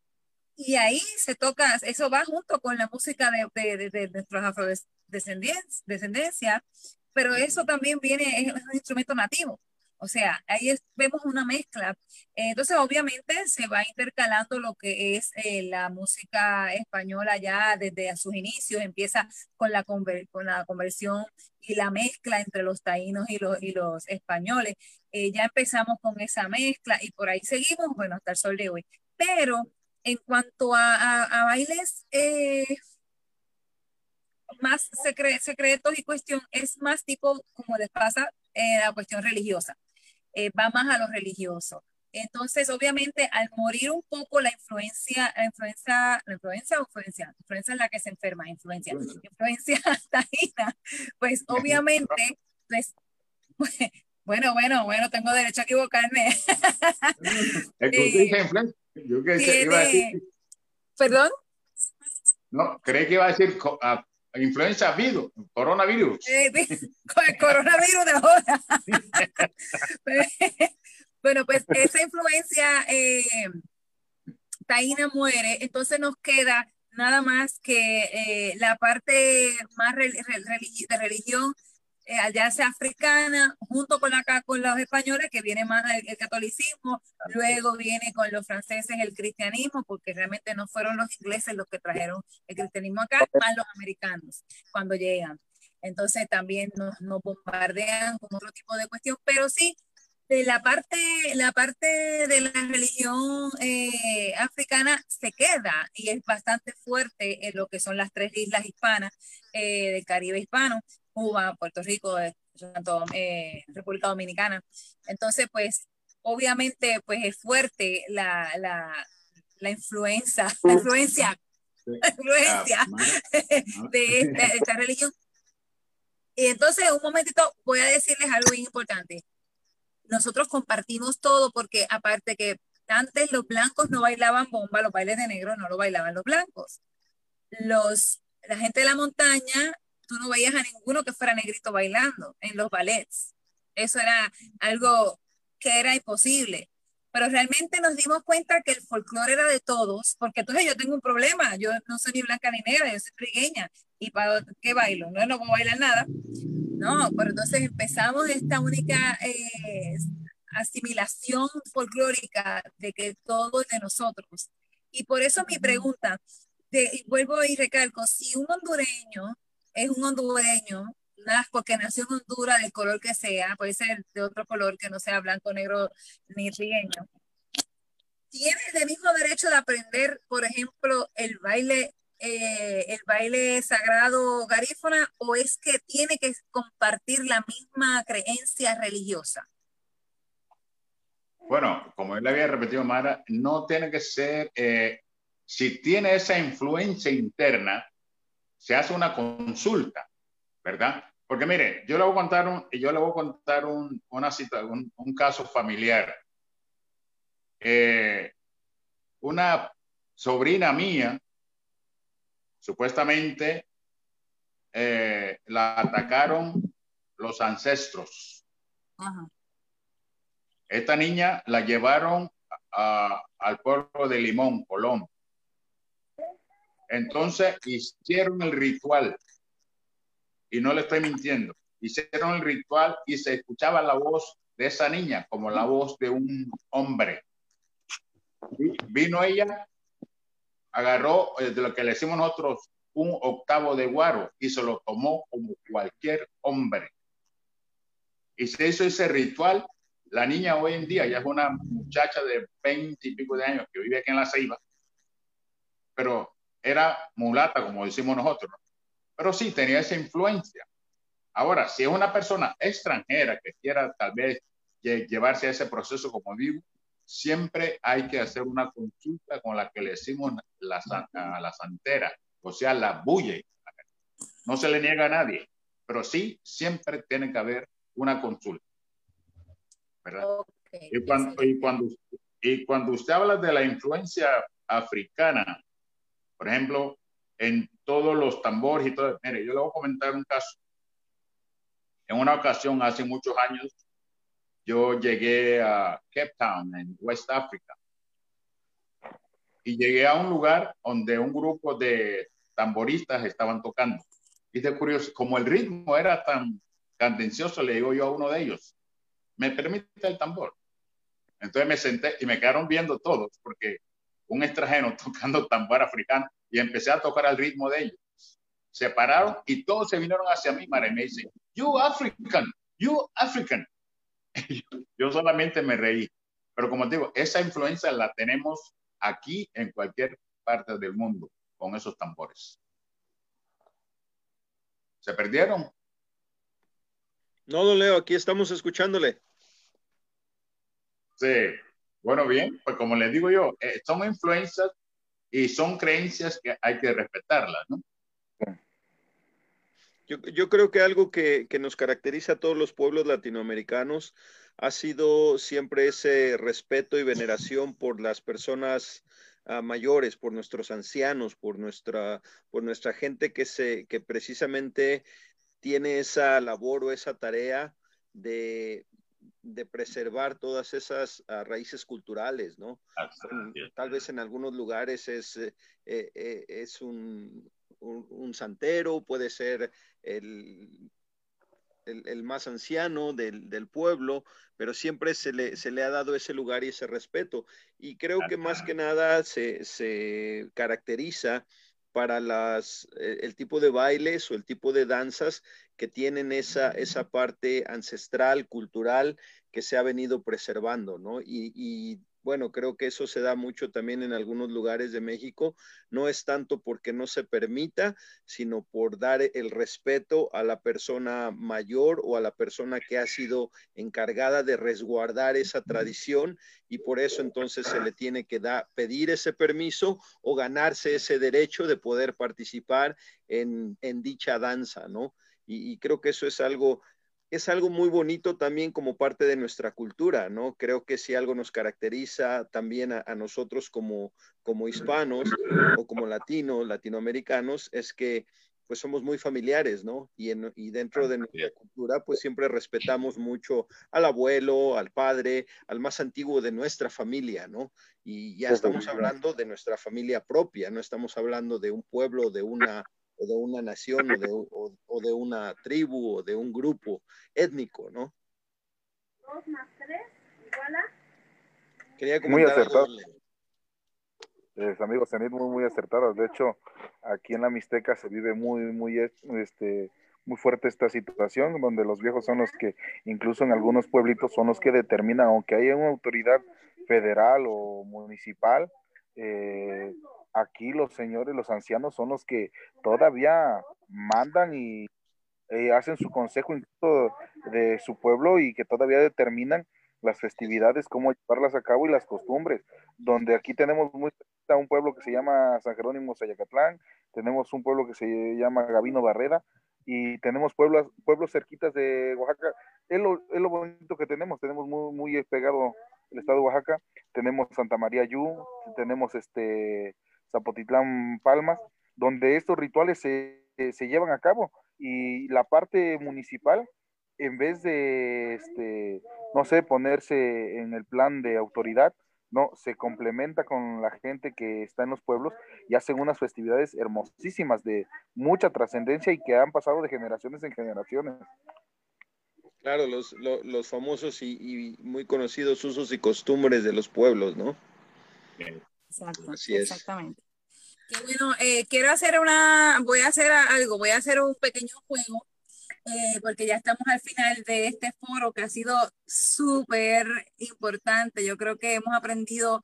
y ahí se toca, eso va junto con la música de, de, de, nuestros afrodescendencia, pero eso también viene, es un instrumento nativo. O sea, ahí vemos una mezcla. Entonces, obviamente, se va intercalando lo que es eh, la música española ya desde sus inicios, empieza con la, con la conversión y la mezcla entre los taínos y los, y los españoles. Eh, ya empezamos con esa mezcla y por ahí seguimos, bueno, hasta el sol de hoy. Pero en cuanto a, bailes eh, más secretos y cuestión, es más tipo como les pasa la cuestión religiosa. Eh, va más a lo religioso. Entonces, obviamente, al morir un poco la influencia, la influencia, la influencia o influencia, influencia es la que se enferma, influencia, influencia [laughs] taína, pues obviamente, pues, [laughs] bueno, bueno, bueno, tengo derecho a equivocarme. [laughs] eh, Yo que iba a decir... ¿Perdón? No, creí que iba a decir influenza virus, coronavirus. Eh, [laughs] con el coronavirus de ahora. [laughs] [laughs] bueno, pues esa influencia eh, taína muere, entonces nos queda nada más que eh, la parte más de religión, ya sea africana, junto con, la, con los españoles, que viene más el, catolicismo, luego viene con los franceses el cristianismo, porque realmente no fueron los ingleses los que trajeron el cristianismo acá, más los americanos cuando llegan. Entonces también nos, nos bombardean con otro tipo de cuestión, pero sí, de la parte, la parte de la religión eh, africana se queda y es bastante fuerte en lo que son las tres islas hispanas eh, del Caribe hispano, Cuba, Puerto Rico, eh, República Dominicana. Entonces, pues, obviamente, pues es fuerte la, la, la influencia, la influencia, influencia ah, [laughs] de esta, de esta religión. Y entonces, un momentito, voy a decirles algo muy importante nosotros compartimos todo porque aparte que antes los blancos no bailaban bomba, los bailes de negro no lo bailaban los blancos. Los, la gente de la montaña, tú no veías a ninguno que fuera negrito bailando en los ballets. Eso era algo que era imposible. Pero realmente nos dimos cuenta que el folclore era de todos, porque entonces yo tengo un problema, yo no soy ni blanca ni negra, yo soy trigueña. ¿Y para qué bailo? No, no puedo bailar nada. No, pero entonces empezamos esta única eh, asimilación folclórica de que todo es de nosotros. Y por eso mi pregunta, de, vuelvo y recalco, si un hondureño es un hondureño, porque nació en Honduras, del color que sea, puede ser de otro color que no sea blanco, negro ni rigueño, tiene el mismo derecho de aprender, por ejemplo, el baile eh, el baile sagrado garífona o es que tiene que compartir la misma creencia religiosa? Bueno, como él le había repetido, Mara, no tiene que ser, eh, si tiene esa influencia interna, se hace una consulta, ¿verdad? Porque mire, yo le voy a contar un, yo le voy a contar un, una cita, un, caso familiar. Eh, una sobrina mía Supuestamente eh, la atacaron los ancestros. Esta niña la llevaron al pueblo de Limón, Colón. Entonces hicieron el ritual, y no le estoy mintiendo, hicieron el ritual y se escuchaba la voz de esa niña como la voz de un hombre. vino ella agarró eh, de lo que le decimos nosotros un octavo de guaro y se lo tomó como cualquier hombre. Y se hizo ese ritual. La niña hoy en día ya es una muchacha de veinte y pico de años que vive aquí en La Ceiba, pero era mulata, como decimos nosotros. Pero sí, tenía esa influencia. Ahora, si es una persona extranjera que quiera tal vez llevarse a ese proceso como vivo, siempre hay que hacer una consulta con la que le decimos la, a la santera, o sea, la bulle. No se le niega a nadie, pero sí siempre tiene que haber una consulta. ¿verdad? y, cuando, y, cuando, y cuando usted habla de la influencia africana, por ejemplo, en todos los tambores y todo, mire, yo le voy a comentar un caso. En una ocasión, hace muchos años, yo llegué a Cape Town, en West Africa, y llegué a un lugar donde un grupo de tamboristas estaban tocando. Y de curioso, como el ritmo era tan candencioso, le digo yo a uno de ellos, ¿me permite el tambor? Entonces me senté y me quedaron viendo todos, porque un extranjero [laughs] tocando tambor africano, y empecé a tocar al ritmo de ellos. Se pararon y todos se vinieron hacia mí, Mara, y me dicen, you African, you African. [laughs] yo solamente me reí. Pero como digo, esa influencia la tenemos aquí en cualquier parte del mundo con esos tambores. ¿Se perdieron? No, don Leo, aquí estamos escuchándole. Sí, bueno, bien, pues como les digo yo, eh, son influencias y son creencias que hay que respetarlas, ¿no? Yo, creo que algo que, nos caracteriza a todos los pueblos latinoamericanos ha sido siempre ese respeto y veneración por las personas ah, mayores, por nuestros ancianos, por nuestra, por nuestra gente que, se, que precisamente tiene esa labor o esa tarea de, de preservar todas esas ah, raíces culturales, ¿no? tal vez en algunos lugares es, eh, eh, es un, un, santero, puede ser el, el, más anciano del, del, pueblo, pero siempre se le, se le, ha dado ese lugar y ese respeto. Y creo que más que nada se, se caracteriza para las, eh, el tipo de bailes o el tipo de danzas que tienen esa, esa parte ancestral, cultural, que se ha venido preservando, ¿no? Y, y bueno, creo que eso se da mucho también en algunos lugares de México. No es tanto porque no se permita, sino por dar el respeto a la persona mayor o a la persona que ha sido encargada de resguardar esa tradición y por eso entonces se le tiene que dar, pedir ese permiso o ganarse ese derecho de poder participar en, dicha danza, ¿no? Y, creo que eso es algo es algo muy bonito también como parte de nuestra cultura, ¿no? Creo que si algo nos caracteriza también a, nosotros como, como hispanos o como latinos, latinoamericanos, es que pues somos muy familiares, ¿no? Y, en, y dentro de nuestra cultura, pues siempre respetamos mucho al abuelo, al padre, al más antiguo de nuestra familia, ¿no? Y ya estamos hablando de nuestra familia propia, no estamos hablando de un pueblo, de una o de una nación o de, o, de, una tribu o de un grupo étnico, ¿no? Dos más tres, igual a... Quería muy acertado. Eh, amigos, muy, muy acertados. De hecho, aquí en la Mixteca se vive muy, muy, este, muy fuerte esta situación, donde los viejos son los que, incluso en algunos pueblitos, son los que determinan, aunque haya una autoridad federal o municipal, eh, aquí los señores, los ancianos son los que todavía mandan y eh, hacen su consejo incluso de su pueblo y que todavía determinan las festividades, cómo llevarlas a cabo y las costumbres, donde aquí tenemos muy un pueblo que se llama San Jerónimo Sayacatlán, tenemos un pueblo que se llama Gavino Barrera y tenemos pueblos, pueblos cerquitas de Oaxaca. Es lo, es lo bonito que tenemos, tenemos muy, muy pegado el estado de Oaxaca, tenemos Santa María Yu, tenemos este Zapotitlán Palmas, donde estos rituales se, se llevan a cabo y la parte municipal, en vez de, este, no sé, ponerse en el plan de autoridad, no, se complementa con la gente que está en los pueblos y hacen unas festividades hermosísimas de mucha trascendencia y que han pasado de generaciones en generaciones. Claro, los, los, famosos y, y, muy conocidos usos y costumbres de los pueblos, ¿no? Exacto, exactamente. Qué bueno, eh, quiero hacer una, voy a hacer algo, voy a hacer un pequeño juego, eh, porque ya estamos al final de este foro que ha sido súper importante. Yo creo que hemos aprendido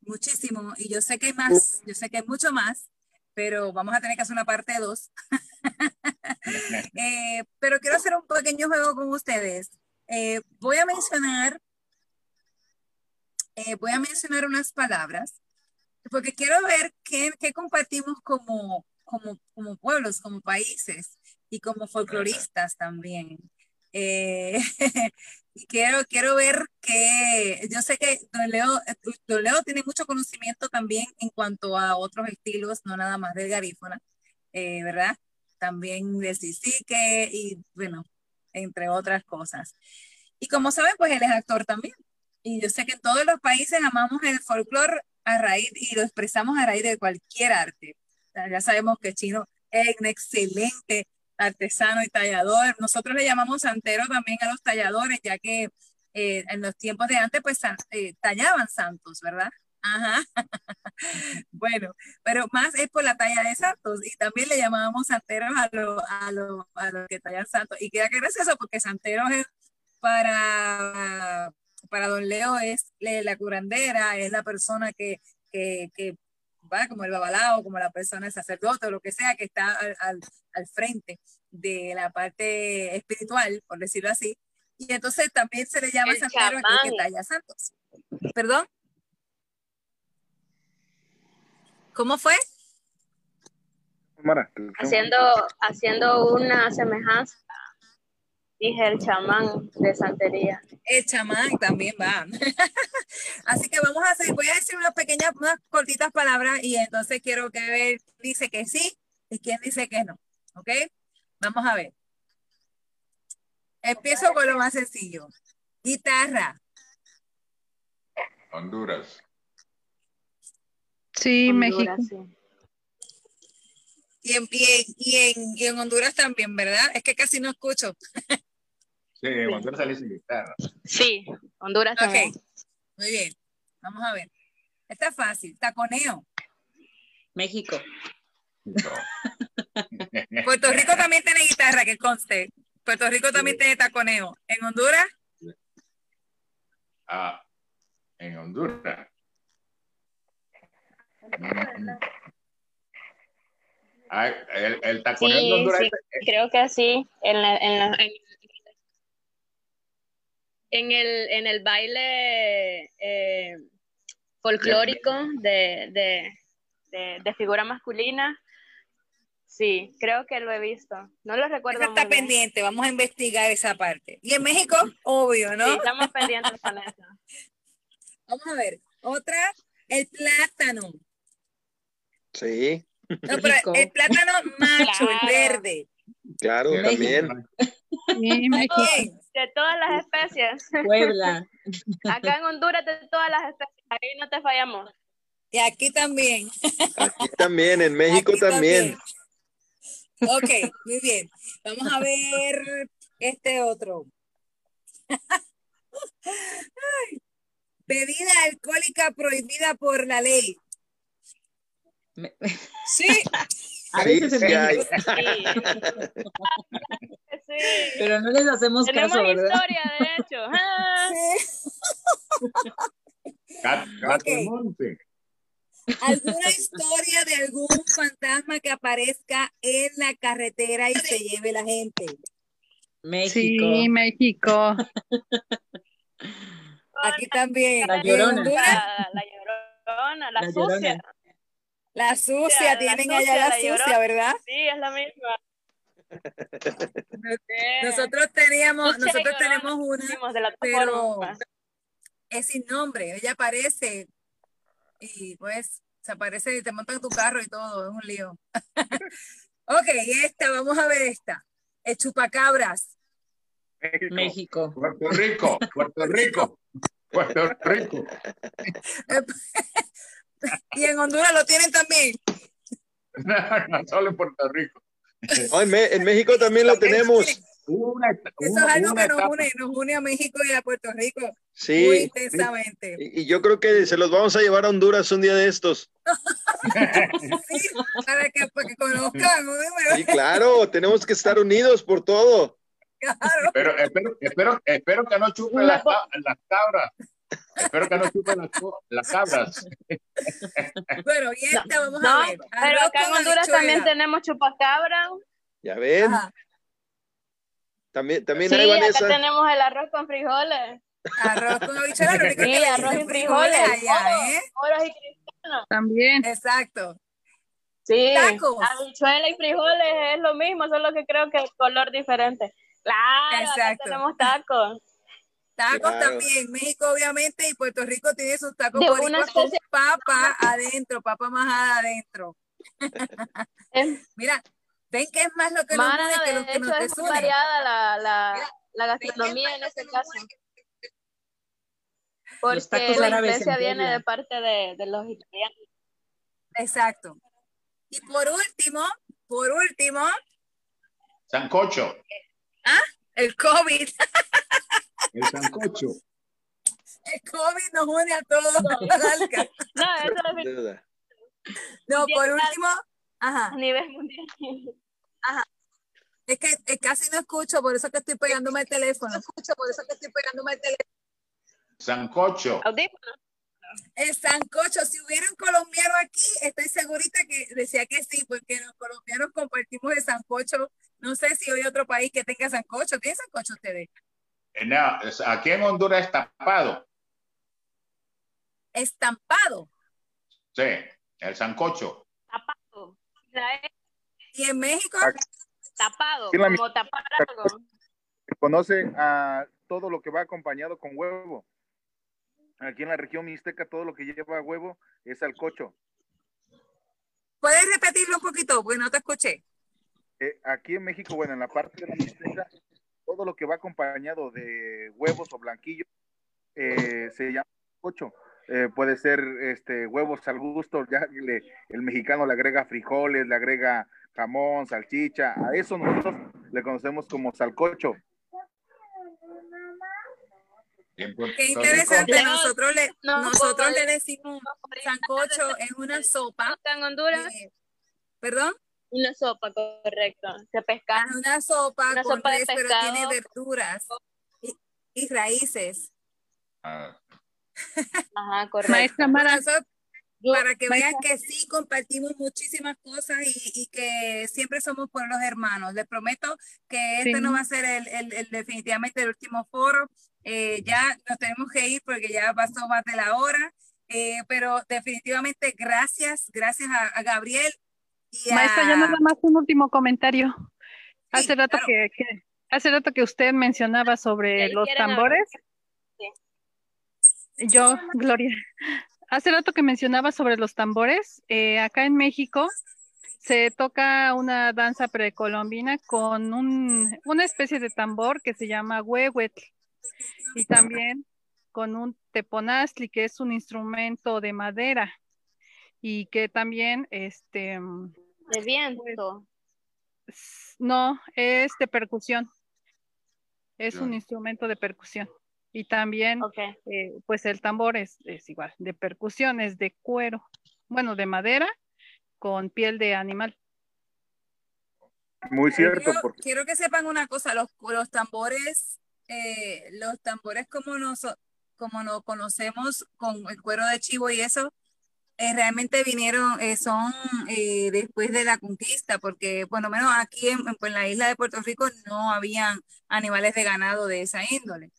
muchísimo y yo sé que hay más, yo sé que hay mucho más, pero vamos a tener que hacer una parte 2. [laughs] [laughs] Eh, pero quiero hacer un pequeño juego con ustedes. voy a mencionar, voy a mencionar unas palabras porque quiero ver qué, qué compartimos como, como, como, pueblos, como países y como folcloristas también. Eh, [laughs] y quiero, quiero ver que yo sé que don Leo, don Leo tiene mucho conocimiento también en cuanto a otros estilos, no nada más del garífona, eh, ¿verdad? También del sisique y bueno, entre otras cosas. Y como saben, pues él es actor también. Y yo sé que en todos los países amamos el folclore a raíz y lo expresamos a raíz de cualquier arte. ya sabemos que Chino es un excelente artesano y tallador. Nosotros le llamamos santero también a los talladores, ya que eh, en los tiempos de antes pues eh, tallaban santos, ¿verdad? Ajá. [laughs] bueno, pero más es por la talla de santos y también le llamábamos santeros a los a lo, a lo que tallan santos. Y queda que eso porque santeros es para para don Leo es la curandera, es la persona que, va como el babalao, como la persona el sacerdote o lo que sea que está al, frente de la parte espiritual, por decirlo así. Y entonces también se le llama santero que talla santos. ¿Perdón? ¿Cómo fue? Haciendo, haciendo una semejanza Dije el chamán de santería. El chamán también va. [laughs] Así que vamos a hacer, voy a decir unas pequeñas, unas cortitas palabras y entonces quiero que ver dice que sí y quién dice que no. ¿Ok? Vamos a ver. Empiezo con lo más sencillo. Guitarra. Honduras. Sí, Honduras, México. sí. Y en, y, en, y, en, y en Honduras también, ¿verdad? Es que casi no escucho. [laughs] Sí, en Honduras salí sin guitarra. Sí, Honduras también. Muy bien. Vamos a ver. Está fácil. Taconeo. México. No. [laughs] Puerto Rico también tiene guitarra, que conste. Puerto Rico también tiene taconeo. En Honduras, Ah, en Honduras. Ah, el, el taconeo Sí, Honduras sí, creo que sí. En, la- en, la- en, en el, en el baile eh, folclórico de, de, de, de figura masculina, sí, creo que lo he visto. No lo recuerdo esa está muy bien. pendiente. Vamos a investigar esa parte. Y en México, obvio, ¿no? Sí, estamos pendientes con [laughs] eso. Vamos a ver. Otra, el plátano. Sí, No, pero México. el plátano macho, el verde. claro, México. también. Sí. De todas las especies. Puebla. [laughs] Acá en Honduras, de todas las especies. Ahí no te fallamos. Y aquí también. Aquí también, en [laughs] México Aquí también. Ok, muy bien. Vamos a ver este otro. Ay. Bebida alcohólica prohibida por la ley. Me- Sí, [laughs] A Sí, veces sí hay. Sí. Pero no les hacemos Tenemos caso, ¿verdad? historia, de hecho. Ah. [laughs] sí. Monte. ¿Alguna historia de algún fantasma que aparezca en la carretera y se lleve la gente? México. Sí, México. Aquí también. La ¿Y en Llorona. La, la llorona, la, La sucia. Llorona. La sucia, La tienen sucia, allá la la sucia, Llorona. ¿verdad? Sí, es la misma. Nosotros teníamos, nosotros tenemos una, decimos de la pero es sin nombre. Ella aparece y pues se aparece y te monta en tu carro y todo, es un lío. [laughs] ok, esta, vamos a ver esta. El chupacabras. México. México. Puerto Rico, Puerto Rico, Puerto Rico. [laughs] y en Honduras lo tienen también. [laughs] No, solo en Puerto Rico. [laughs] No, en, México también lo tenemos. Una, Eso es algo que nos une, nos une a México y a Puerto Rico muy Sí. intensamente. Y, y yo creo que se los vamos a llevar a Honduras un día de estos. [laughs] Sí, para que, para que conozcan, ¿no? Sí, claro, tenemos que estar unidos por todo. Claro. Pero espero, espero, espero que no chupen las cabras. Espero que no chupen las, las cabras. Bueno, y esta vamos No, a ver. pero Arroz acá en Honduras habichuela. también tenemos chupacabra. Ya ven, Ajá, también, también Sí, hay acá tenemos el arroz con frijoles. Arroz con habichuela, lo Sí, que arroz y frijoles. allá, ¿eh? Moros y cristianos. También. Exacto. Sí, Tacos. habichuela y frijoles es lo mismo, solo que creo que el color diferente. Claro, acá Exacto. tenemos tacos. Tacos Claro. también. México, obviamente, y Puerto Rico tiene sus tacos De una con especie- papa adentro, papa majada adentro. [laughs] [laughs] Mira, ven que es más lo que nos Mana, une que lo que nos es desune. variada la, la, la gastronomía en este caso. Porque tacos la influencia en viene de parte de, de los italianos. Exacto. Y por último, por último, Sancocho, el COVID. [laughs] el sancocho. El COVID nos une a todos. [laughs] No, eso es. No, por último, ajá, a nivel mundial. es que eh, casi no escucho, por eso que estoy pegándome el teléfono. escucho, por eso que estoy pegándome el teléfono. Sancocho. El sancocho, si hubiera un colombiano aquí, estoy segurita que decía que sí, porque los colombianos compartimos el sancocho. No sé si hay otro país que tenga sancocho. ¿Tienen sancocho ustedes? Eh, No, aquí en Honduras es tapado. Estampado. Sí, el sancocho. Tapado. Es Y en México, tapado, Sí, la como tapar algo. Se conoce a todo lo que va acompañado con huevo. Aquí en la región mixteca todo lo que lleva huevo es alcocho. ¿puedes repetirlo un poquito? Porque no te escuché. Eh, aquí en México, bueno, en la parte de la mixteca, todo lo que va acompañado de huevos o blanquillos eh, se llama cocho. Eh, puede ser este huevos al gusto, ya le, el mexicano le agrega frijoles, le agrega jamón, salchicha, a eso nosotros le conocemos como salcocho. Qué interesante, nosotros le, nosotros le decimos sancocho, es una sopa. ¿En Honduras? ¿Perdón? Una sopa, correcto, de pescado. Es una sopa una con sopa res, pero tiene verduras y, y raíces. Ah. Ajá, correcto. Maestra Mara, para que vean que sí compartimos muchísimas cosas y, y, que siempre somos por los hermanos. Les prometo que este sí. no va a ser el, el, el, definitivamente el último foro. Eh, ya nos tenemos que ir porque ya pasó más de la hora, eh, pero definitivamente gracias, gracias a, a Gabriel. Maestra, ya nada más un último comentario. Hace sí, rato claro. que, que, hace rato que usted mencionaba sobre los tambores. Sí. Yo, Gloria, hace rato que mencionaba sobre los tambores, eh, acá en México se toca una danza precolombina con un, una especie de tambor que se llama huehuetl y también con un teponazli, que es un instrumento de madera y que también este de viento. Pues, no, es de percusión. Es un instrumento de percusión. Y también, okay. eh, pues el tambor es, es, igual, de percusión, es de cuero, bueno, de madera con piel de animal. Muy cierto. Quiero, porque... quiero que sepan una cosa, los, los tambores, eh, los tambores como nos, como nos conocemos con el cuero de chivo y eso, eh, realmente vinieron, eh, son eh, después de la conquista, porque por lo menos aquí en, en, la isla de Puerto Rico no habían animales de ganado de esa índole.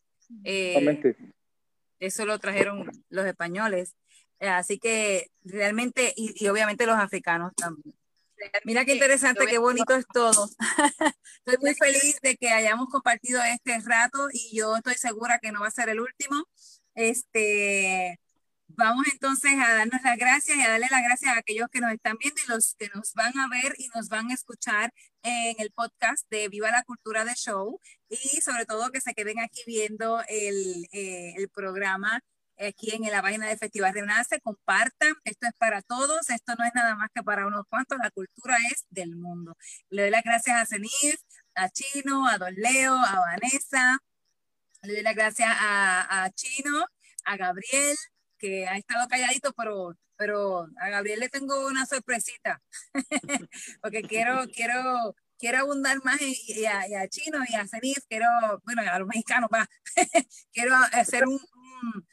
Eso lo trajeron los españoles. Así que realmente, y, y, obviamente los africanos también. Mira qué interesante, qué bonito es todo. [laughs] estoy muy feliz de que hayamos compartido este rato y yo estoy segura que no va a ser el último. Este, vamos entonces a darnos las gracias y a darle las gracias a aquellos que nos están viendo y los que nos van a ver y nos van a escuchar en el podcast de Viva la Cultura de Show. Y sobre todo que se queden aquí viendo el, eh, el programa aquí en la página de Festival Renace, compartan, esto es para todos, esto no es nada más que para unos cuantos, la cultura es del mundo. Le doy las gracias a Zenith, a Chino, a Don Leo, a Vanessa, le doy las gracias a, a Chino, a Gabriel, que ha estado calladito, pero, pero a Gabriel le tengo una sorpresita, [laughs] porque quiero, quiero, quiero abundar más y, y, a, y a, Chino y a Zenith, quiero, bueno, a los mexicanos, va, [laughs] quiero hacer un, un,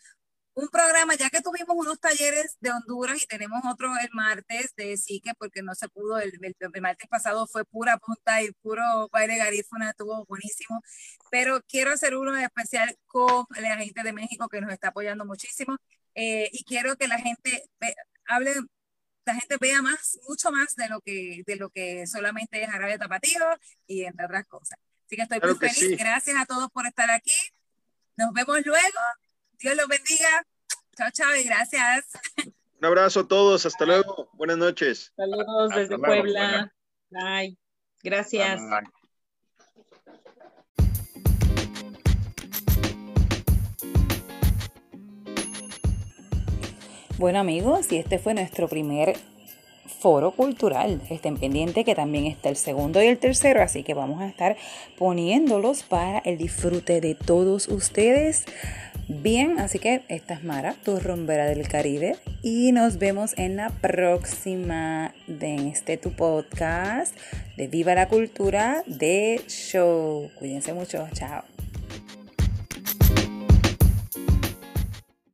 un, programa, ya que tuvimos unos talleres de Honduras y tenemos otro el martes de Sique, porque no se pudo, el, el, el, martes pasado fue pura punta y puro baile garífuna, estuvo buenísimo, pero quiero hacer uno especial con la gente de México que nos está apoyando muchísimo eh, y quiero que la gente ve, hable, la gente vea más, mucho más de lo que, de lo que solamente es Arabia Tapatío y entre otras cosas. Así que estoy claro muy feliz. Sí. Gracias a todos por estar aquí. Nos vemos luego. Dios los bendiga. Chao, chao y gracias. Un abrazo a todos. Hasta luego. Buenas noches. Saludos desde Hasta Puebla. Bye. Gracias. Bye. Bueno amigos, y este fue nuestro primer foro cultural. Estén pendientes que también está el segundo y el tercero, así que vamos a estar poniéndolos para el disfrute de todos ustedes. Bien, así que esta es Mara, tu rumbera del Caribe, y nos vemos en la próxima de este tu podcast de Viva la Cultura de Show. Cuídense mucho, chao.